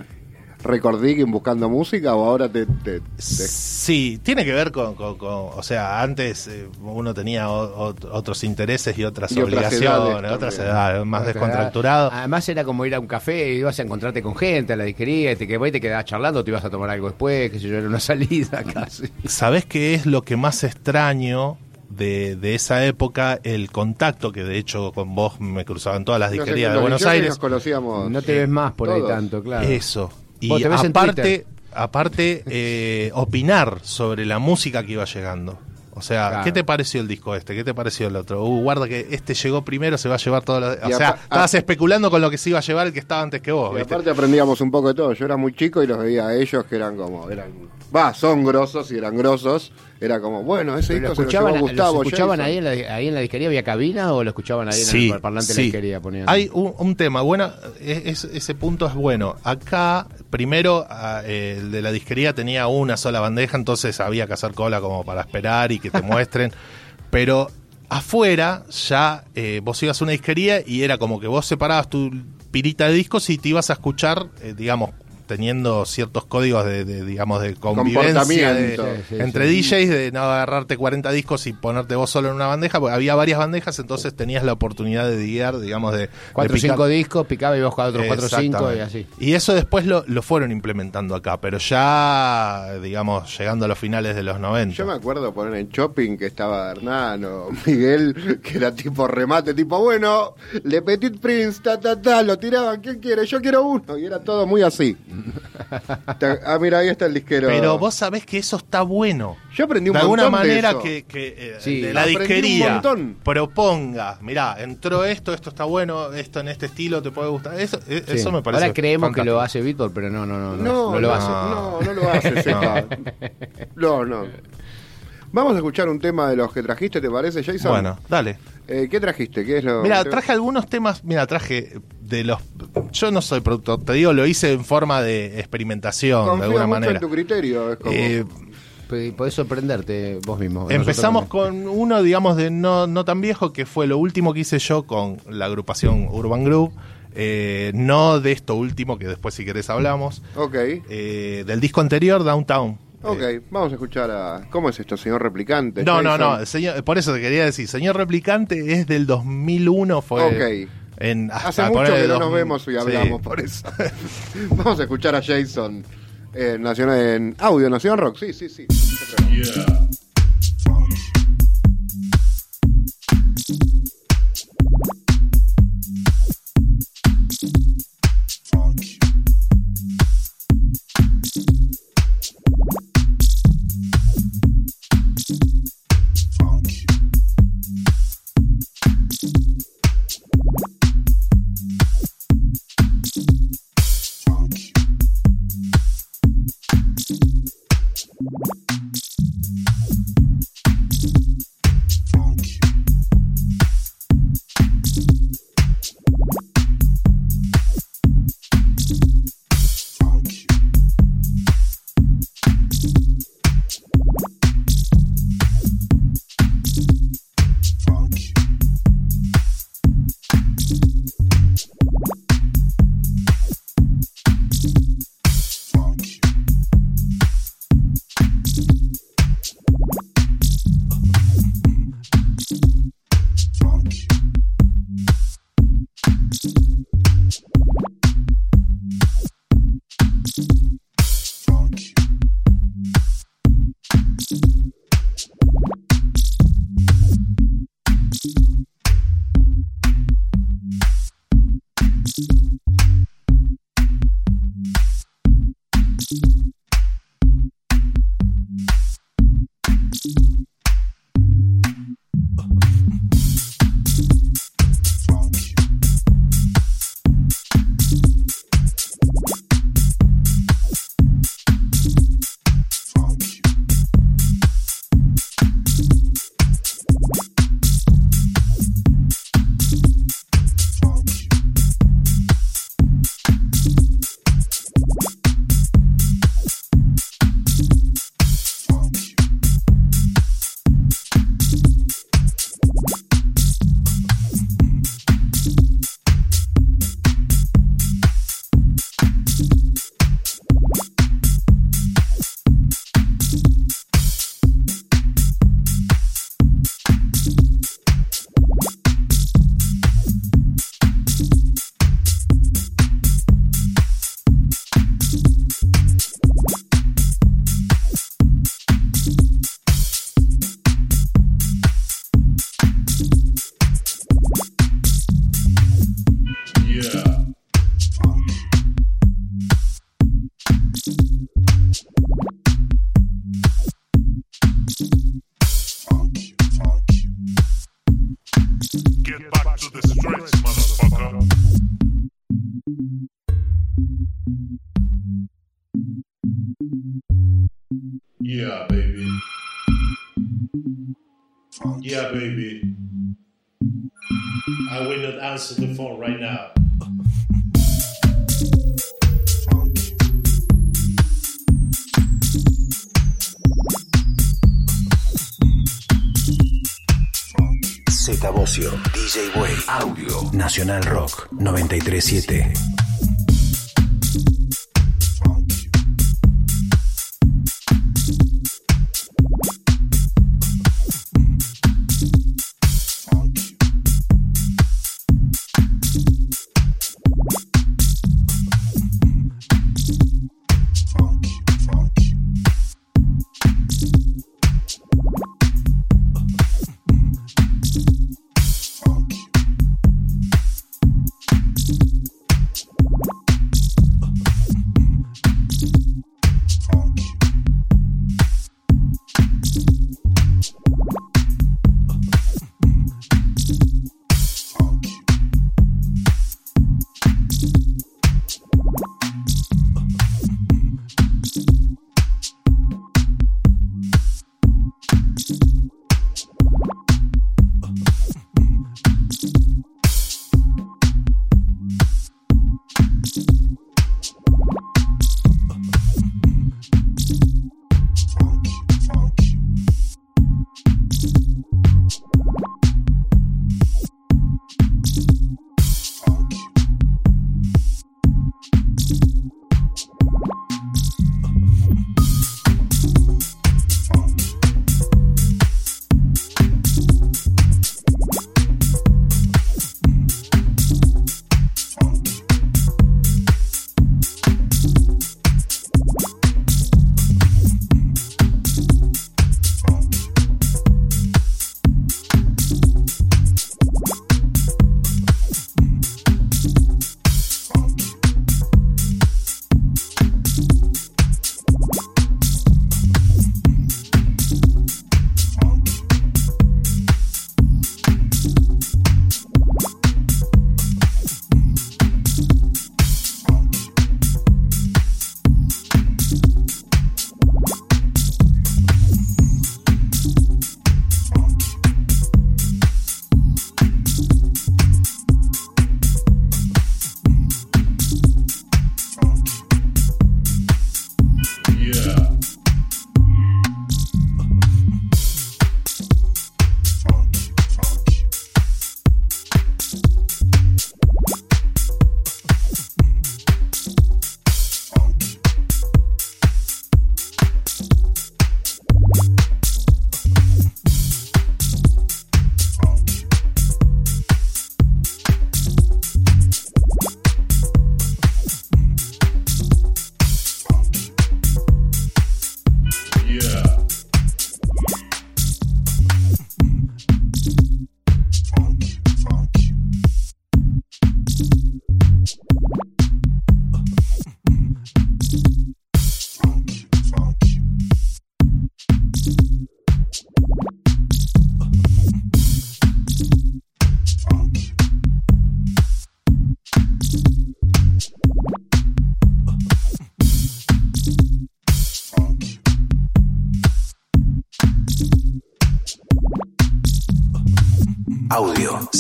recording buscando música o ahora te... te- te- Sí, tiene que ver con, con- con- o sea, antes eh, uno tenía o- otros intereses y otras Y otras obligaciones, edades otras también. edades, más descontracturado. Además era como ir a un café, ibas a encontrarte con gente a la disquería, y te, que vos te quedabas charlando, te ibas a tomar algo después, que sé yo, era una salida casi. ¿Sabés qué es lo que más extraño de, de esa época? El contacto, que de hecho con vos me cruzaba en todas las disquerías de Buenos Aires. Nos conocíamos. No te ves más por ahí tanto, claro. Eso. Y aparte, aparte eh, opinar sobre la música que iba llegando. O sea, Claro. ¿qué te pareció el disco este? ¿Qué te pareció el otro? Uh, guarda que este llegó primero, se va a llevar todo lo... O Y sea, estabas especulando con lo que se iba a llevar el que estaba antes que vos, Y ¿viste? aparte aprendíamos un poco de todo. Yo era muy chico y los veía a ellos que eran como, eran, va, son grosos y eran grosos. Era como, bueno, ese ¿Lo disco se lo escuchaban, llevó Gustavo. ¿los escuchaban ahí, en la, ahí en la disquería? ¿Había cabina o lo escuchaban ahí en el parlante de la disquería? Ponían? Hay un, un tema, bueno, es- es- ese punto es bueno. Acá, primero, a- eh, el de la disquería tenía una sola bandeja, entonces había que hacer cola como para esperar y que te muestren. Pero afuera ya eh, vos ibas a una disquería y era como que vos separabas tu pirita de discos y te ibas a escuchar, eh, digamos, teniendo ciertos códigos de, de, digamos, de convivencia de- Comportamiento. Sí, sí, entre sí. DJs, de no agarrarte 40 discos y ponerte vos solo en una bandeja, porque había varias bandejas, entonces tenías la oportunidad de guiar, digamos, de... Cuatro o de picar. cinco discos, picaba y buscaba otros cuatro o cinco y Exactamente. así. Y eso después lo, lo fueron implementando acá, pero ya, digamos, llegando a los finales de los 90. Yo me acuerdo poner en shopping que estaba Hernán o Miguel, que era tipo remate, tipo, bueno, Le Petit Prince, ta, ta, ta, lo tiraban, ¿quién quiere? Yo quiero uno. Y era todo muy así. Ah, mira, ahí está el disquero. Pero vos sabés que eso está bueno. Yo aprendí un de alguna montón de manera eso. que, que, eh, Sí. de la disquería proponga, mirá, entró esto, esto está bueno, esto en este estilo te puede gustar. Eso, eh, Sí. eso me parece. Ahora creemos que lo hace Víctor, pero no, no, no, no, No, no lo hace. No, no lo hace. No, no. Vamos a escuchar un tema de los que trajiste, ¿te parece, Jason? Bueno, dale. Eh, ¿Qué trajiste? ¿Qué es lo Mira, traje algunos temas, mira, traje de los... Yo no soy productor, te digo, lo hice en forma de experimentación, Confío de alguna mucho manera. en tu criterio. Es como... Eh, Podés sorprenderte vos mismo. empezamos con uno, digamos, de no, no tan viejo, que fue lo último que hice yo con la agrupación Urban Group. Eh, no de esto último, que después si querés hablamos. Ok, Eh, del disco anterior, Downtown. Ok. Eh, Vamos a escuchar a... ¿Cómo es esto, señor replicante? no, no, Jason? no, señor, por eso te quería decir, señor replicante es del 2001, fue Ok. en, Hace hasta mucho ponerle que no nos vemos y sí. hablamos por eso. Vamos a escuchar a Jason en, Nacional, en audio, Nación Rock. Sí, sí, sí. Funk. Yeah, baby. Yeah, baby. I will not answer the phone right now. Z Bocio, DJ Way, Audio, Nacional Rock, 937.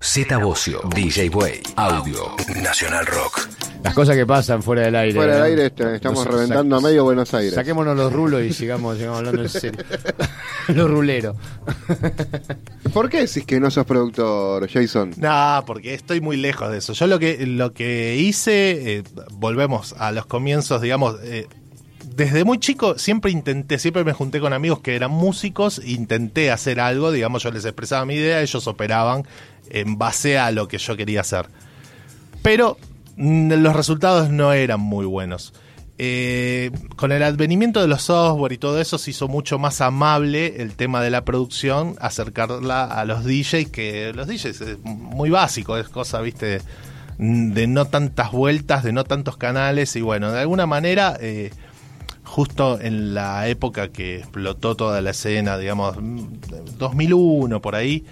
Z Bocio, DJ Way, Audio, Nacional Rock. Las cosas que pasan fuera del aire. Fuera del ¿no? aire estamos Nos- reventando a medio Buenos Aires. Saquémonos los rulos y sigamos, sigamos hablando en serio. Los ruleros. ¿Por qué decís que no sos productor, Jason? No, porque estoy muy lejos de eso. Yo lo que, lo que hice, eh, volvemos a los comienzos, digamos, eh, desde muy chico siempre intenté, siempre me junté con amigos que eran músicos, intenté hacer algo, digamos, yo les expresaba mi idea, ellos operaban en base a lo que yo quería hacer. Pero mm, los resultados no eran muy buenos. Eh, con el advenimiento de los software y todo eso se hizo mucho más amable el tema de la producción, acercarla a los DJs, que los DJs es muy básico, es cosa, viste, de no tantas vueltas, de no tantos canales y bueno, de alguna manera... eh, justo en la época que explotó toda la escena, digamos, mm, 2001 por ahí,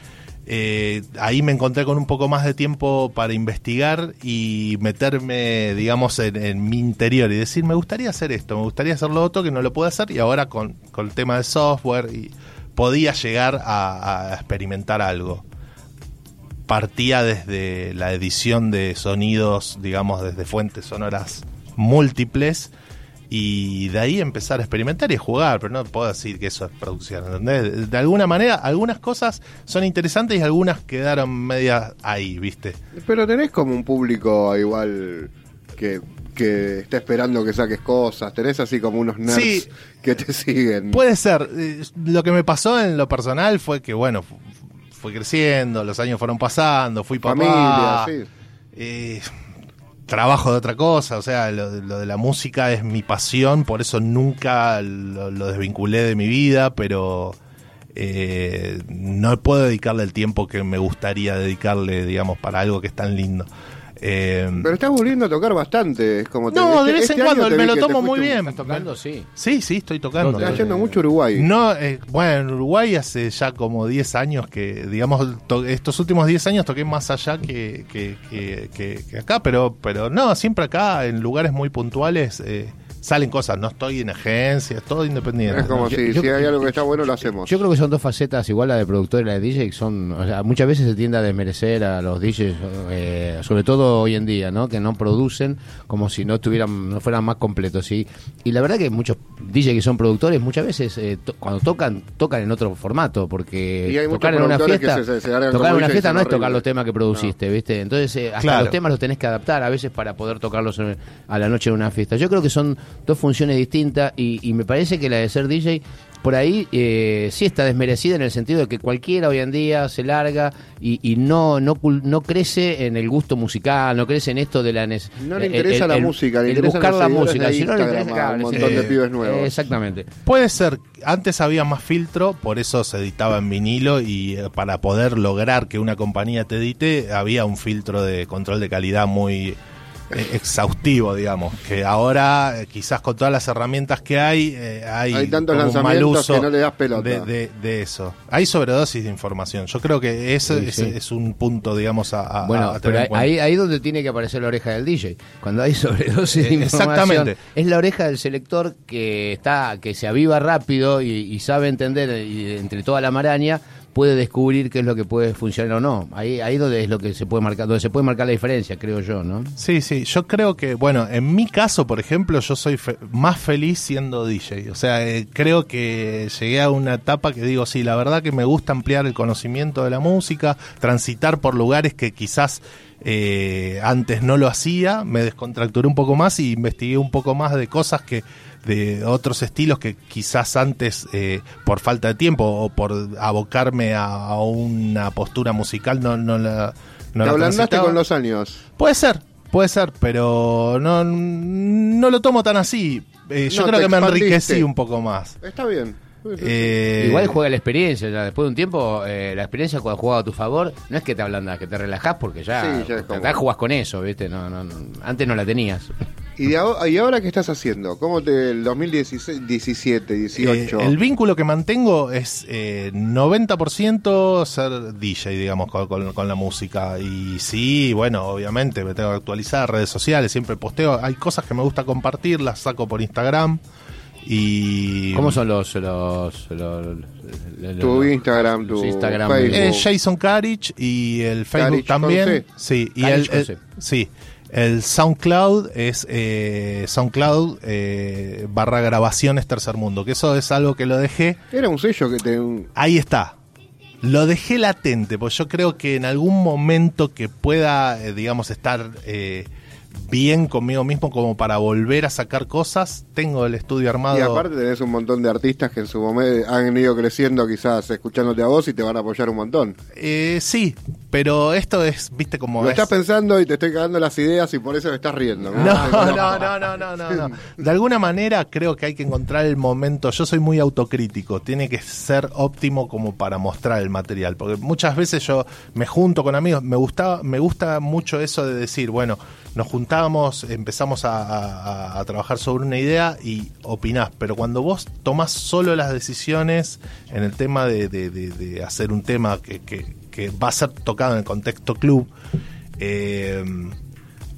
eh, ahí me encontré con un poco más de tiempo para investigar y meterme, digamos, en, mi interior y decir, me gustaría hacer esto, me gustaría hacer lo otro que no lo puedo hacer y ahora con, el tema de software podía llegar a experimentar algo. Partía desde la edición de sonidos, digamos, desde fuentes sonoras múltiples y de ahí empezar a experimentar y a jugar, pero no puedo decir que eso es producción, ¿entendés? De alguna manera, algunas cosas son interesantes y algunas quedaron medias ahí, ¿viste? Pero tenés como un público igual que, que está esperando que saques cosas. Tenés así como unos nerds Sí. que te siguen. Puede ser. Eh, Lo que me pasó en lo personal fue que, bueno, fu- fui creciendo, los años fueron pasando, fui papá. Familia, sí. eh, trabajo de otra cosa, o sea, lo, lo de la música es mi pasión, por eso nunca lo, desvinculé de mi vida, pero eh, no puedo dedicarle el tiempo que me gustaría dedicarle, digamos, para algo que es tan lindo. Eh, Pero estás volviendo a tocar bastante. Es como te- no, este- de vez este en año cuando me lo tomo muy bien. ¿Estás tocando? Sí. Sí, sí, estoy tocando. No, Estás yendo mucho Uruguay. No, eh, bueno, en Uruguay hace ya como 10 años que, digamos, to- estos últimos 10 años toqué más allá que, que, que- que- que acá, pero, pero no, siempre acá, en lugares muy puntuales, eh, salen cosas. No estoy en agencias, todo independiente. Es como Yo- si, yo- si hay algo que está bueno, lo hacemos. Yo creo que son dos facetas, igual la de productor y la de DJ, son, o sea, muchas veces se tiende a desmerecer a los DJs, eh, sobre todo hoy en día, ¿no? Que no producen como si no tuvieran, no fueran más completos, ¿sí? Y la verdad que muchos DJs que son productores, muchas veces eh, to- cuando tocan, tocan en otro formato, porque Y hay tocar en una fiesta, se- se- tocar en una fiesta no es tocar los temas que produciste, ¿viste? Entonces, eh, hasta Claro. los temas los tenés que adaptar a veces para poder tocarlos en- a la noche en una fiesta. Yo creo que son dos funciones distintas y, y me parece que la de ser DJ por ahí eh, sí está desmerecida en el sentido de que cualquiera hoy en día se larga y, y no, no cul- no crece en el gusto musical, no crece en esto de la No le interesa el- la música, le el buscar la música, si no le interesa, un montón de pibes nuevos. Exactamente. Puede ser, antes había más filtro, por eso se editaba en vinilo y eh, para poder lograr que una compañía te edite había un filtro de control de calidad muy exhaustivo, digamos, que ahora eh, quizás con todas las herramientas que hay, eh, hay, Hay tantos un mal lanzamientos uso que no le das pelota. De, de- de eso. Hay sobredosis de información. Yo creo que ese Sí, es, sí. es un punto, digamos, a, a- Bueno, a tener pero en ahí, ahí ahí donde tiene que aparecer la oreja del DJ. Cuando hay sobredosis de Eh, información, exactamente. es la oreja del selector que está que se aviva rápido y, y sabe entender y entre toda la maraña puede descubrir qué es lo que puede funcionar o no. Ahí ahí donde es lo que se puede marcar, donde se puede marcar la diferencia, creo yo, ¿no? Sí, sí, yo creo que, bueno, en mi caso, por ejemplo, yo soy fe- más feliz siendo DJ. O sea, eh, creo que llegué a una etapa que digo, sí, la verdad que me gusta ampliar el conocimiento de la música, transitar por lugares que quizás eh, antes no lo hacía, me descontracturé un poco más y investigué un poco más de cosas que de otros estilos que quizás antes eh, por falta de tiempo o por abocarme a, a una postura musical no, no la no Te la ablandaste con los años. Puede ser, puede ser, pero no, no lo tomo tan así. Eh, yo No, creo que me enriquecí un poco más. Está bien. Eh, Igual juega la experiencia, ya después de un tiempo, eh, la experiencia cuando juega a tu favor, no es que te ablandas, que te relajás porque ya, Sí, ya como- jugás con eso, ¿viste? No, no, no, antes no la tenías. ¿Y, de ahora, ¿Y ahora qué estás haciendo? ¿Cómo te el 2016, 17, 18? eh, el vínculo que mantengo es eh, 90% ser DJ, digamos, con, con- con la música. Y sí, bueno, obviamente me tengo que actualizar redes sociales, siempre posteo. Hay cosas que me gusta compartir, las saco por Instagram. Y ¿Cómo son los los, los- los- tu los- Instagram, tu Instagram Facebook. Eh, Jason Carich y el Facebook Carich también. Sí, y Carich el, el- sí. El SoundCloud es eh, SoundCloud eh, barra grabaciones Tercer Mundo, que eso es algo que lo dejé. Era un sello que te. un- Ahí está. Lo dejé latente, pues yo creo que en algún momento que pueda, eh, digamos, estar eh, bien conmigo mismo como para volver a sacar cosas, tengo el estudio armado. Y aparte tenés un montón de artistas que en su momento han ido creciendo quizás escuchándote a vos y te van a apoyar un montón. Eh, sí, pero esto es, viste, como Lo es- estás pensando y te estoy cagando las ideas y por eso me estás riendo. No, no, no, no, no, no, no. De alguna manera creo que hay que encontrar el momento. Yo soy muy autocrítico, tiene que ser óptimo como para mostrar el material, porque muchas veces yo me junto con amigos, me gusta, me gusta mucho eso de decir, bueno, nos juntábamos, empezamos a, trabajar sobre una idea y opinás, pero cuando vos tomás solo las decisiones en el tema de, de- de- hacer un tema que, que- que va a ser tocado en el contexto club, eh,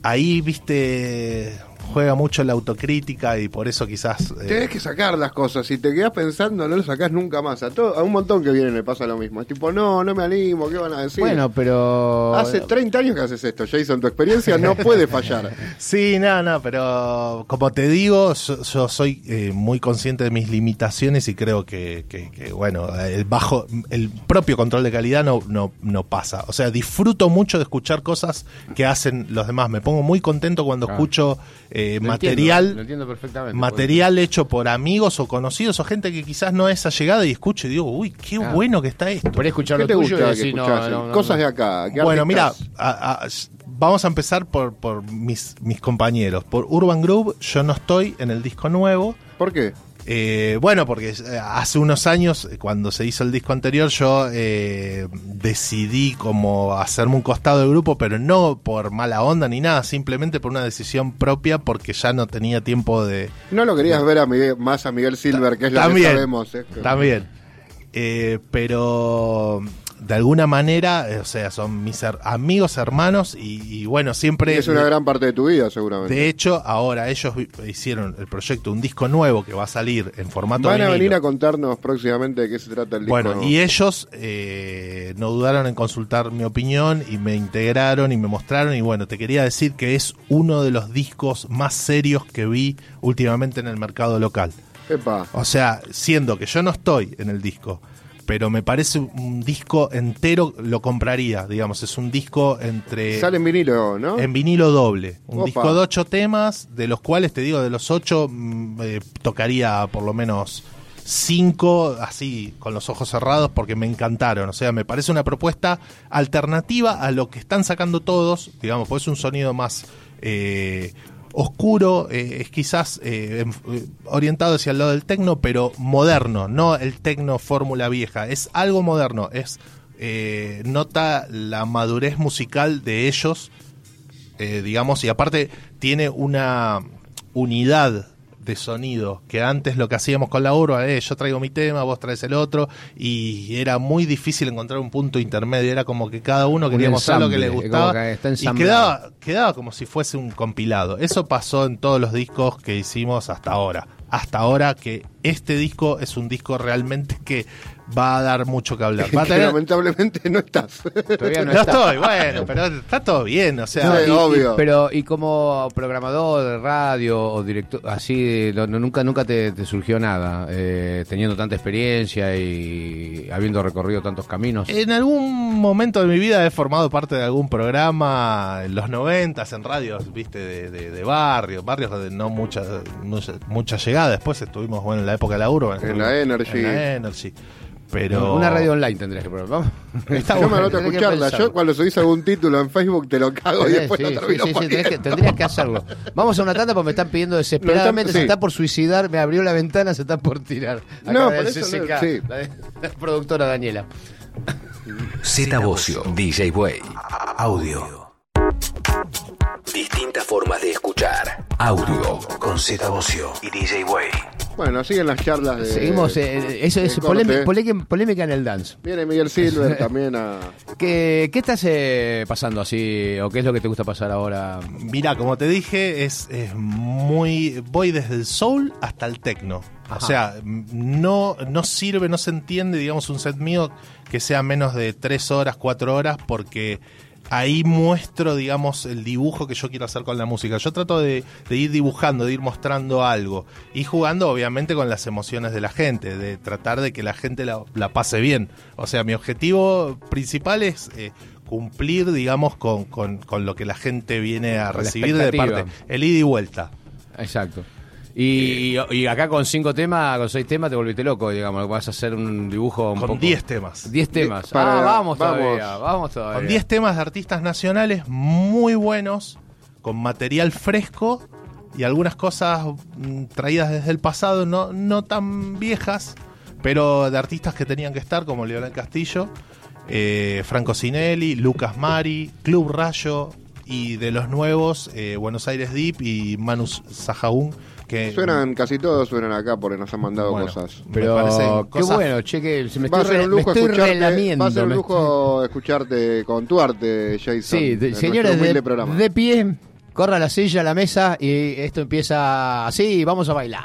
ahí, viste, juega mucho la autocrítica y por eso quizás... eh, Tenés que sacar las cosas. Si te quedás pensando, no lo sacás nunca más. A, todo, a un montón que viene le pasa lo mismo. Es tipo, no, no me animo, ¿qué van a decir? Bueno, pero. Hace 30 años que haces esto, Jason. Tu experiencia no puede fallar. Sí, no, no, pero como te digo, yo, yo soy eh, muy consciente de mis limitaciones y creo que, que- que, bueno, el bajo, el propio control de calidad no, no, no pasa. O sea, disfruto mucho de escuchar cosas que hacen los demás. Me pongo muy contento cuando Claro. escucho eh, Lo material. entiendo, lo entiendo perfectamente. Material hecho por amigos o conocidos o gente que quizás no es allegada y escucho y digo, uy, qué Claro. bueno que está esto. Por escuchar ¿Qué lo te tuyo y gusta que decir, no, escuchás? no, no, Cosas de acá. ¿qué Bueno, mira, a- vamos a empezar por, por mis, mis compañeros. Por Urban Groove, yo no estoy en el disco nuevo. ¿Por qué? Eh, bueno, porque eh, hace unos años, eh, cuando se hizo el disco anterior, yo eh, decidí como hacerme un costado del grupo, pero no por mala onda ni nada, simplemente por una decisión propia, porque ya no tenía tiempo de, No lo querías ver a Miguel- más a Miguel Silver, que es lo que También, sabemos. ¿eh? También. Eh, pero de alguna manera, eh, o sea, son mis her- amigos, hermanos y, y bueno, siempre... es una gran parte de tu vida, seguramente. De hecho, ahora ellos hicieron el proyecto, un disco nuevo que va a salir en formato Van a vinilo. venir a contarnos próximamente de qué se trata el disco. Bueno, nuevo. y ellos eh, no dudaron en consultar mi opinión y me integraron y me mostraron y bueno, te quería decir que es uno de los discos más serios que vi últimamente en el mercado local. Epa. O sea, siendo que yo no estoy en el disco, pero me parece un disco entero, lo compraría, digamos, es un disco entre... Sale en vinilo, ¿no? En vinilo doble. Un Opa. disco de ocho temas, de los cuales te digo, de los ocho, mm, eh, tocaría por lo menos cinco, así, con los ojos cerrados, porque me encantaron. O sea, me parece una propuesta alternativa a lo que están sacando todos, digamos, pues es un sonido más. eh, oscuro, eh, es quizás eh, eh, orientado hacia el lado del tecno, pero moderno, no el tecno fórmula vieja, es algo moderno, es nota la madurez musical de ellos, digamos, y aparte tiene una unidad de sonido que antes lo que hacíamos con la urba, eh, yo traigo mi tema, vos traes el otro, y era muy difícil encontrar un punto intermedio, era como que cada uno quería mostrar lo que le gustaba que y quedaba, quedaba como si fuese un compilado. Eso pasó en todos los discos que hicimos hasta ahora. Hasta ahora que este disco es un disco realmente que va a dar mucho que hablar. Va a que tener- lamentablemente no estás. Todavía no no está. estoy, bueno, pero está todo bien, o sea, Sí, Y- y- obvio. pero, y como programador de radio o director, así, no- nunca nunca te, te surgió nada, eh, teniendo tanta experiencia y habiendo recorrido tantos caminos. En algún momento de mi vida he formado parte de algún programa en los noventas en radios, viste, de, de, de barrios, barrios de no mucha, mucha, mucha llegada. Después estuvimos, bueno, en la época de la urba. En la Energy. En la Energy. Pero... Una radio online tendrías que probar. Vamos. Está yo me anoto a escucharla. Yo cuando subís algún título en Facebook te lo cago y después sí, lo termino sí, sí, sí, tenés que- tendrías que hacerlo. Vamos a una tanda porque me están pidiendo desesperadamente, sí. se está por suicidar, me abrió la ventana, se está por tirar. Acá No, por eso no, CCK, sí. la, de- la productora Daniela. Z Bocio, DJ Way. Audio. Distintas formas de escuchar. Audio con Z Bocio y DJ Way. Bueno, siguen las charlas de. Seguimos, eh, eso es polémica, en el dance. Viene Miguel Silver también a. ¿Qué, qué estás eh, pasando así? ¿O qué es lo que te gusta pasar ahora? Mira, como te dije, es, es muy. Voy desde el soul hasta el techno. Ajá. O sea, no, no sirve, no se entiende, digamos, un set mío que sea menos de tres horas, cuatro horas, porque ahí muestro, digamos, el dibujo que yo quiero hacer con la música. Yo trato de, de ir dibujando, de ir mostrando algo y jugando, obviamente, con las emociones de la gente, de tratar de que la gente la, la pase bien. O sea, mi objetivo principal es eh, cumplir, digamos, con, con- con lo que la gente viene a recibir de parte. El ida y vuelta. Exacto. Y, y acá con cinco temas, con seis temas, te volviste loco, digamos. Vas a hacer un dibujo un Con poco- 10 temas. 10 temas. para- ah, vamos vamos. todavía, vamos todavía. Con 10 temas de artistas nacionales muy buenos, con material fresco y algunas cosas mm, traídas desde el pasado, no, no tan viejas, pero de artistas que tenían que estar, como Leonel Castillo, eh, Franco Sinelli, Lucas Mari, Club Rayo y de los nuevos, eh, Buenos Aires Deep y Manus Sahaún, que Suenan, casi todos suenan acá porque nos han mandado bueno, cosas. Pero parecen qué cosas- bueno, che, que se me Va a estoy, ser un me lujo estoy escucharte, relamiendo. va a ser un lujo escucharte con tu arte, Jason. Sí, de- señores, de, de pie, corra la silla, la mesa y esto empieza así, vamos a bailar.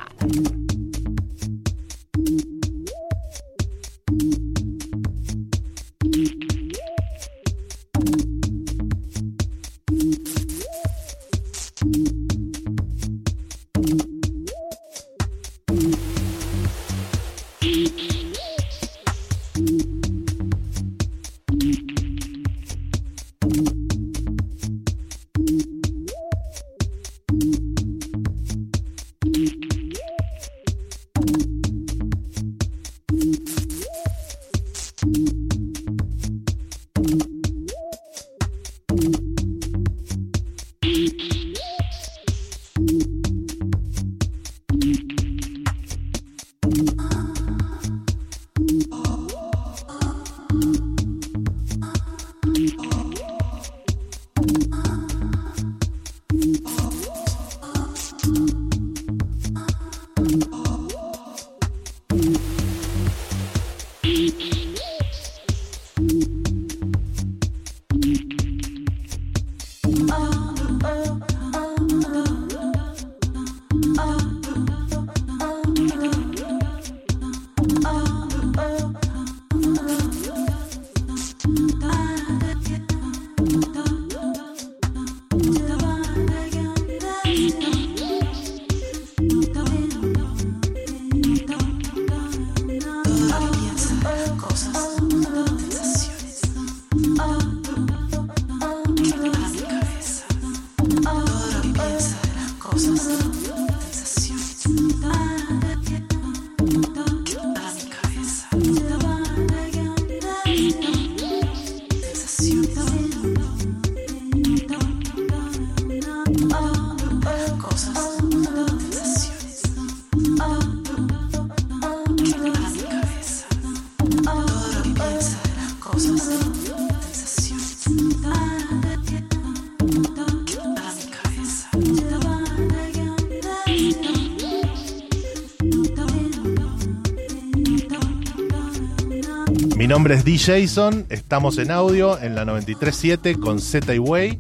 Nombre es D. Jason, estamos en audio en la 93.7 con Z y Way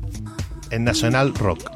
en Nacional Rock.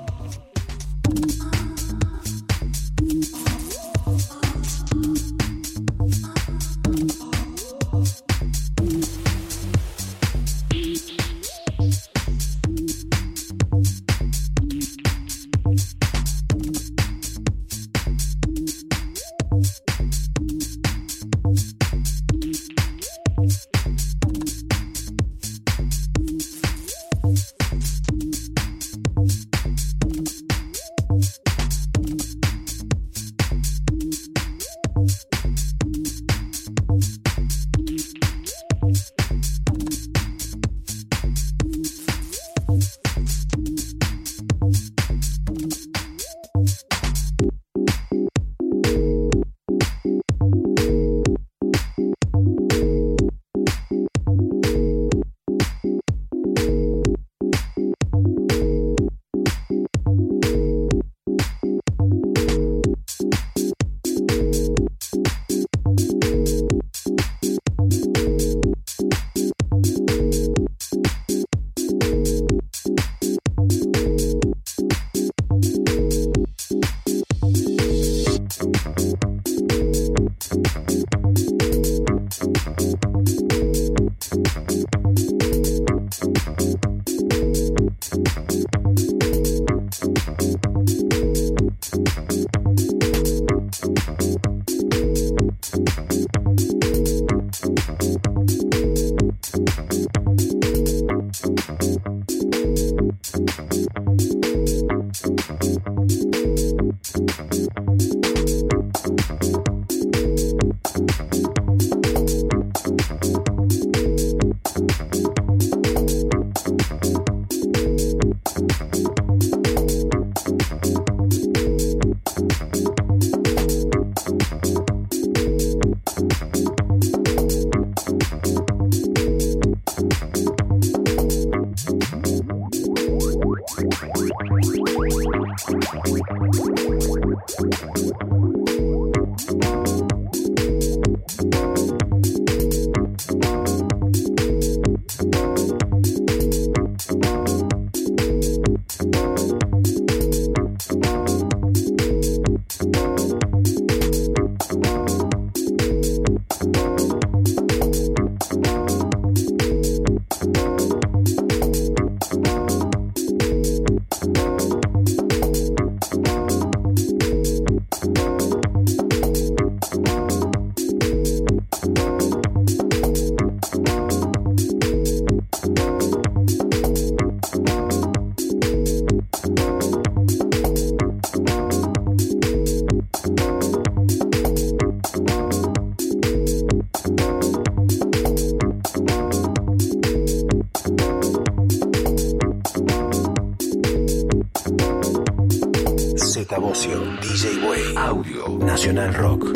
Nacional Rock.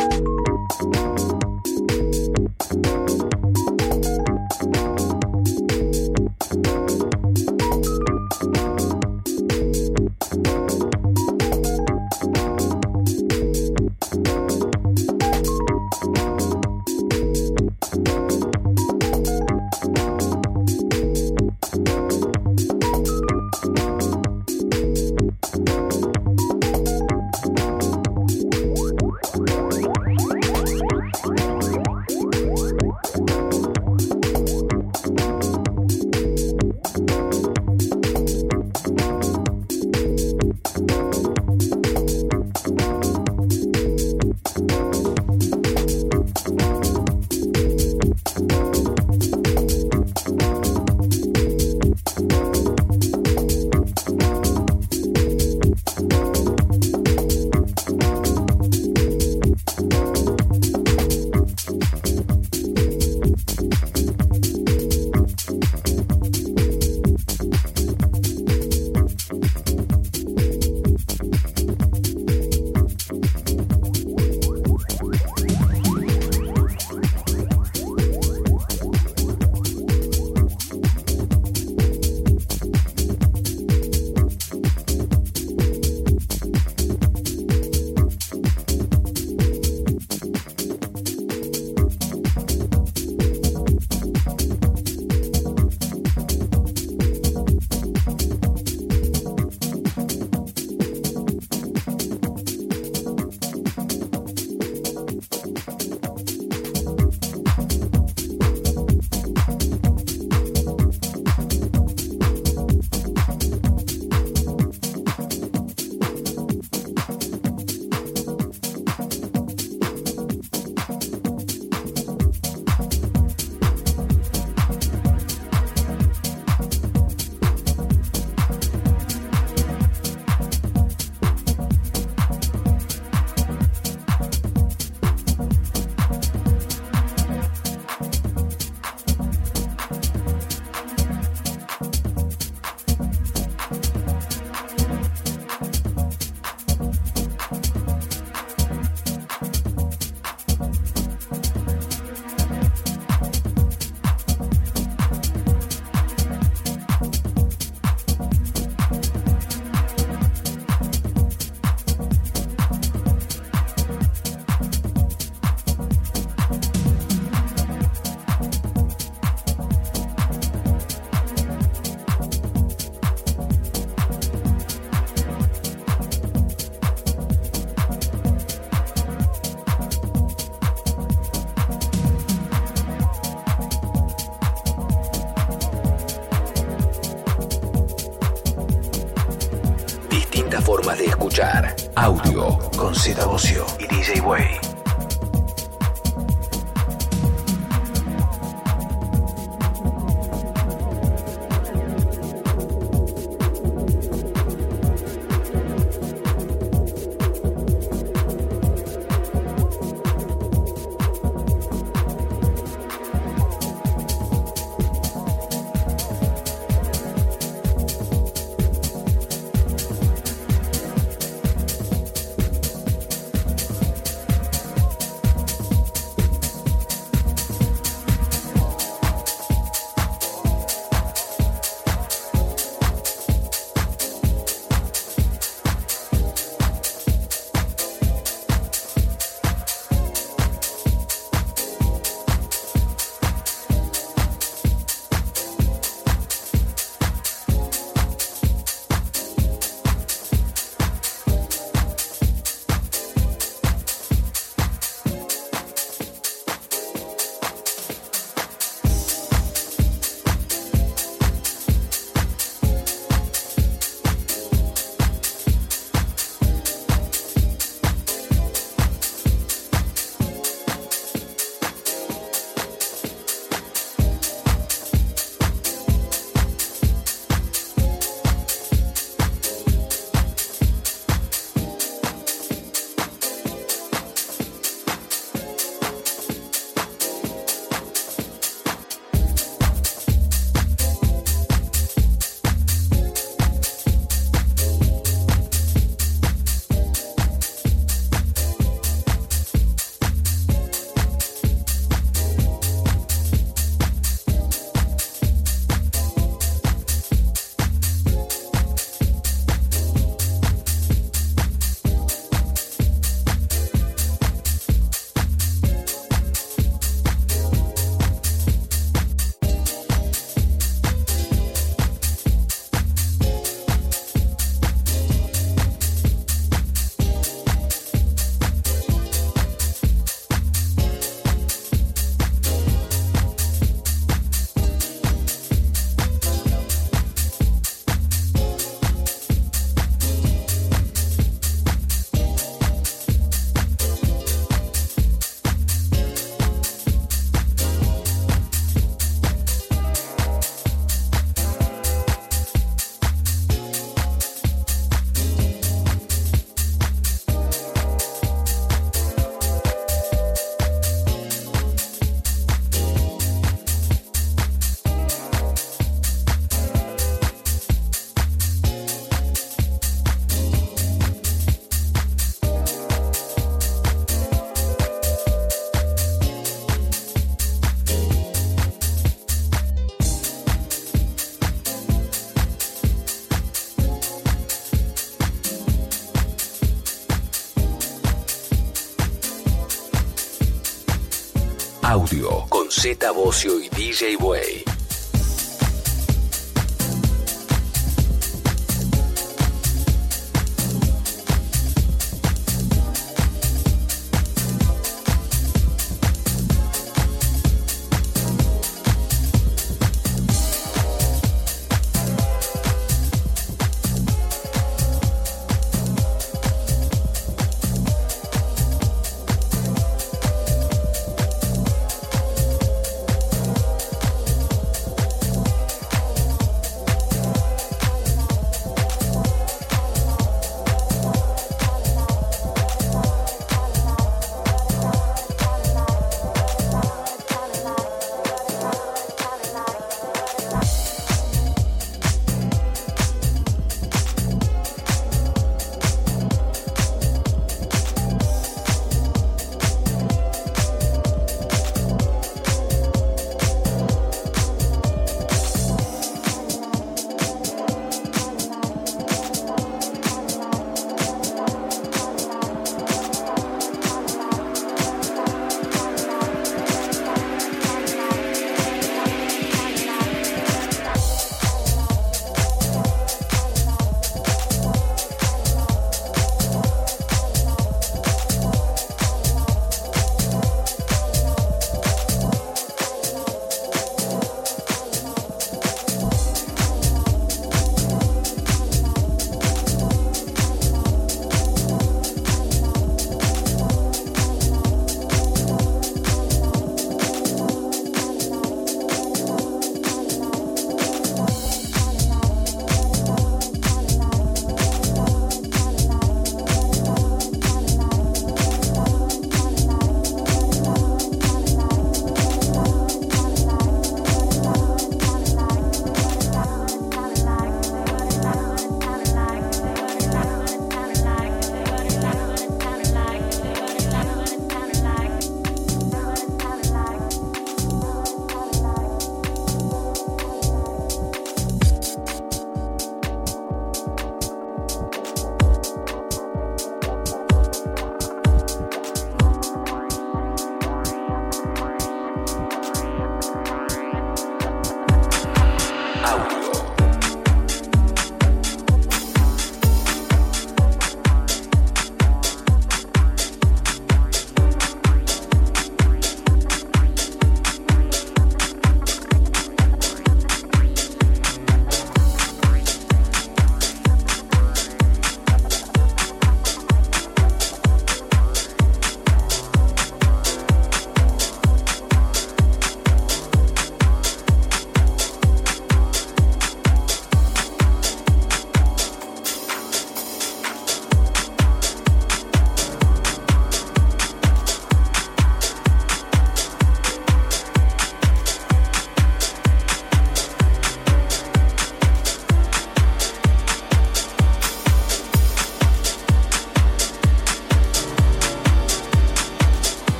Z Bocio y DJ Way.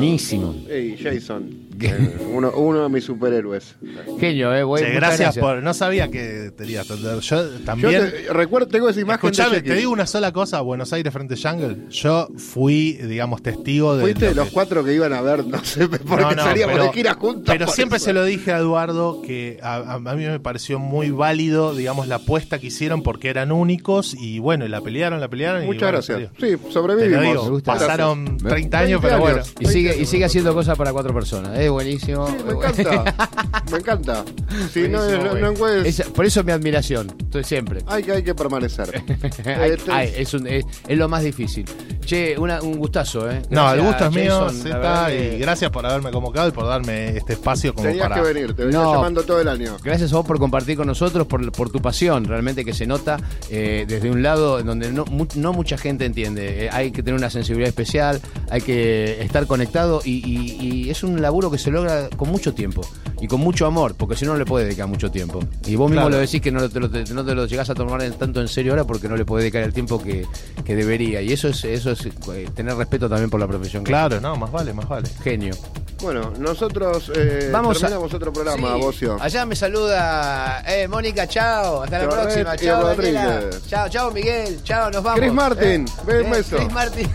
Buenísimo. Ey, Jason. eh, uno, uno de mis superhéroes. Genio, eh, güey. Che, gracias, por. No sabía que tenías. Yo Yo también. te- recuerdo, tengo esa imagen Escuchame, de te digo una sola cosa, Buenos Aires frente a Jungle. Yo fui, digamos, testigo de. Fuiste de los que- cuatro que iban a ver, no sé, porque No, no, salíamos pero- de gira juntos. Pero siempre eso. se lo dije a Eduardo que a, mí me pareció muy válido, digamos, la apuesta que hicieron porque eran únicos y bueno, y la pelearon, la pelearon. y, Muchas bueno, gracias. Sí, Te lo sobrevivimos. digo, Me gusta. pasaron Gracias. 30 años, 20 pero bueno. años. Y sigue, y sigue haciendo cosas para cuatro personas. Es buenísimo. Sí, me encanta. me encanta. Si no, Es- por eso mi admiración. Estoy siempre. hay, que, hay que permanecer. Este- es, un- es- es lo más difícil. Che, una- un gustazo, ¿eh? No, el gusto es mío, Jason, que- y gracias por haberme convocado y por darme este espacio como Tenías para... que venir, te venía No. llamando todo el año. Gracias a vos por compartir con nosotros, por, por tu pasión, realmente que se nota eh, desde un lado en donde no, mu- no mucha gente entiende. Eh, hay que tener una sensibilidad especial, hay que estar conectado y, y- y es un laburo que se logra con mucho tiempo y con mucho amor, porque si no, no le puedes dedicar mucho tiempo. Y vos mismo Claro. lo decís que no te lo, te- no te lo llegás a tomar en- tanto en serio ahora porque no le podés dedicar el tiempo que, que debería. Y eso es, eso es eh, tener respeto también por la profesión. que Claro, no, más vale, más vale. Genio. Bueno, nosotros eh, Vamos a- terminamos otro programa, Sí, Bocio. Allá me saluda eh, Mónica, chao. Hasta la próxima. Chao. Chao, chao, Miguel. Chao, nos vamos. Chris Martin, Eh, ven, eh, beso. Chris Martin.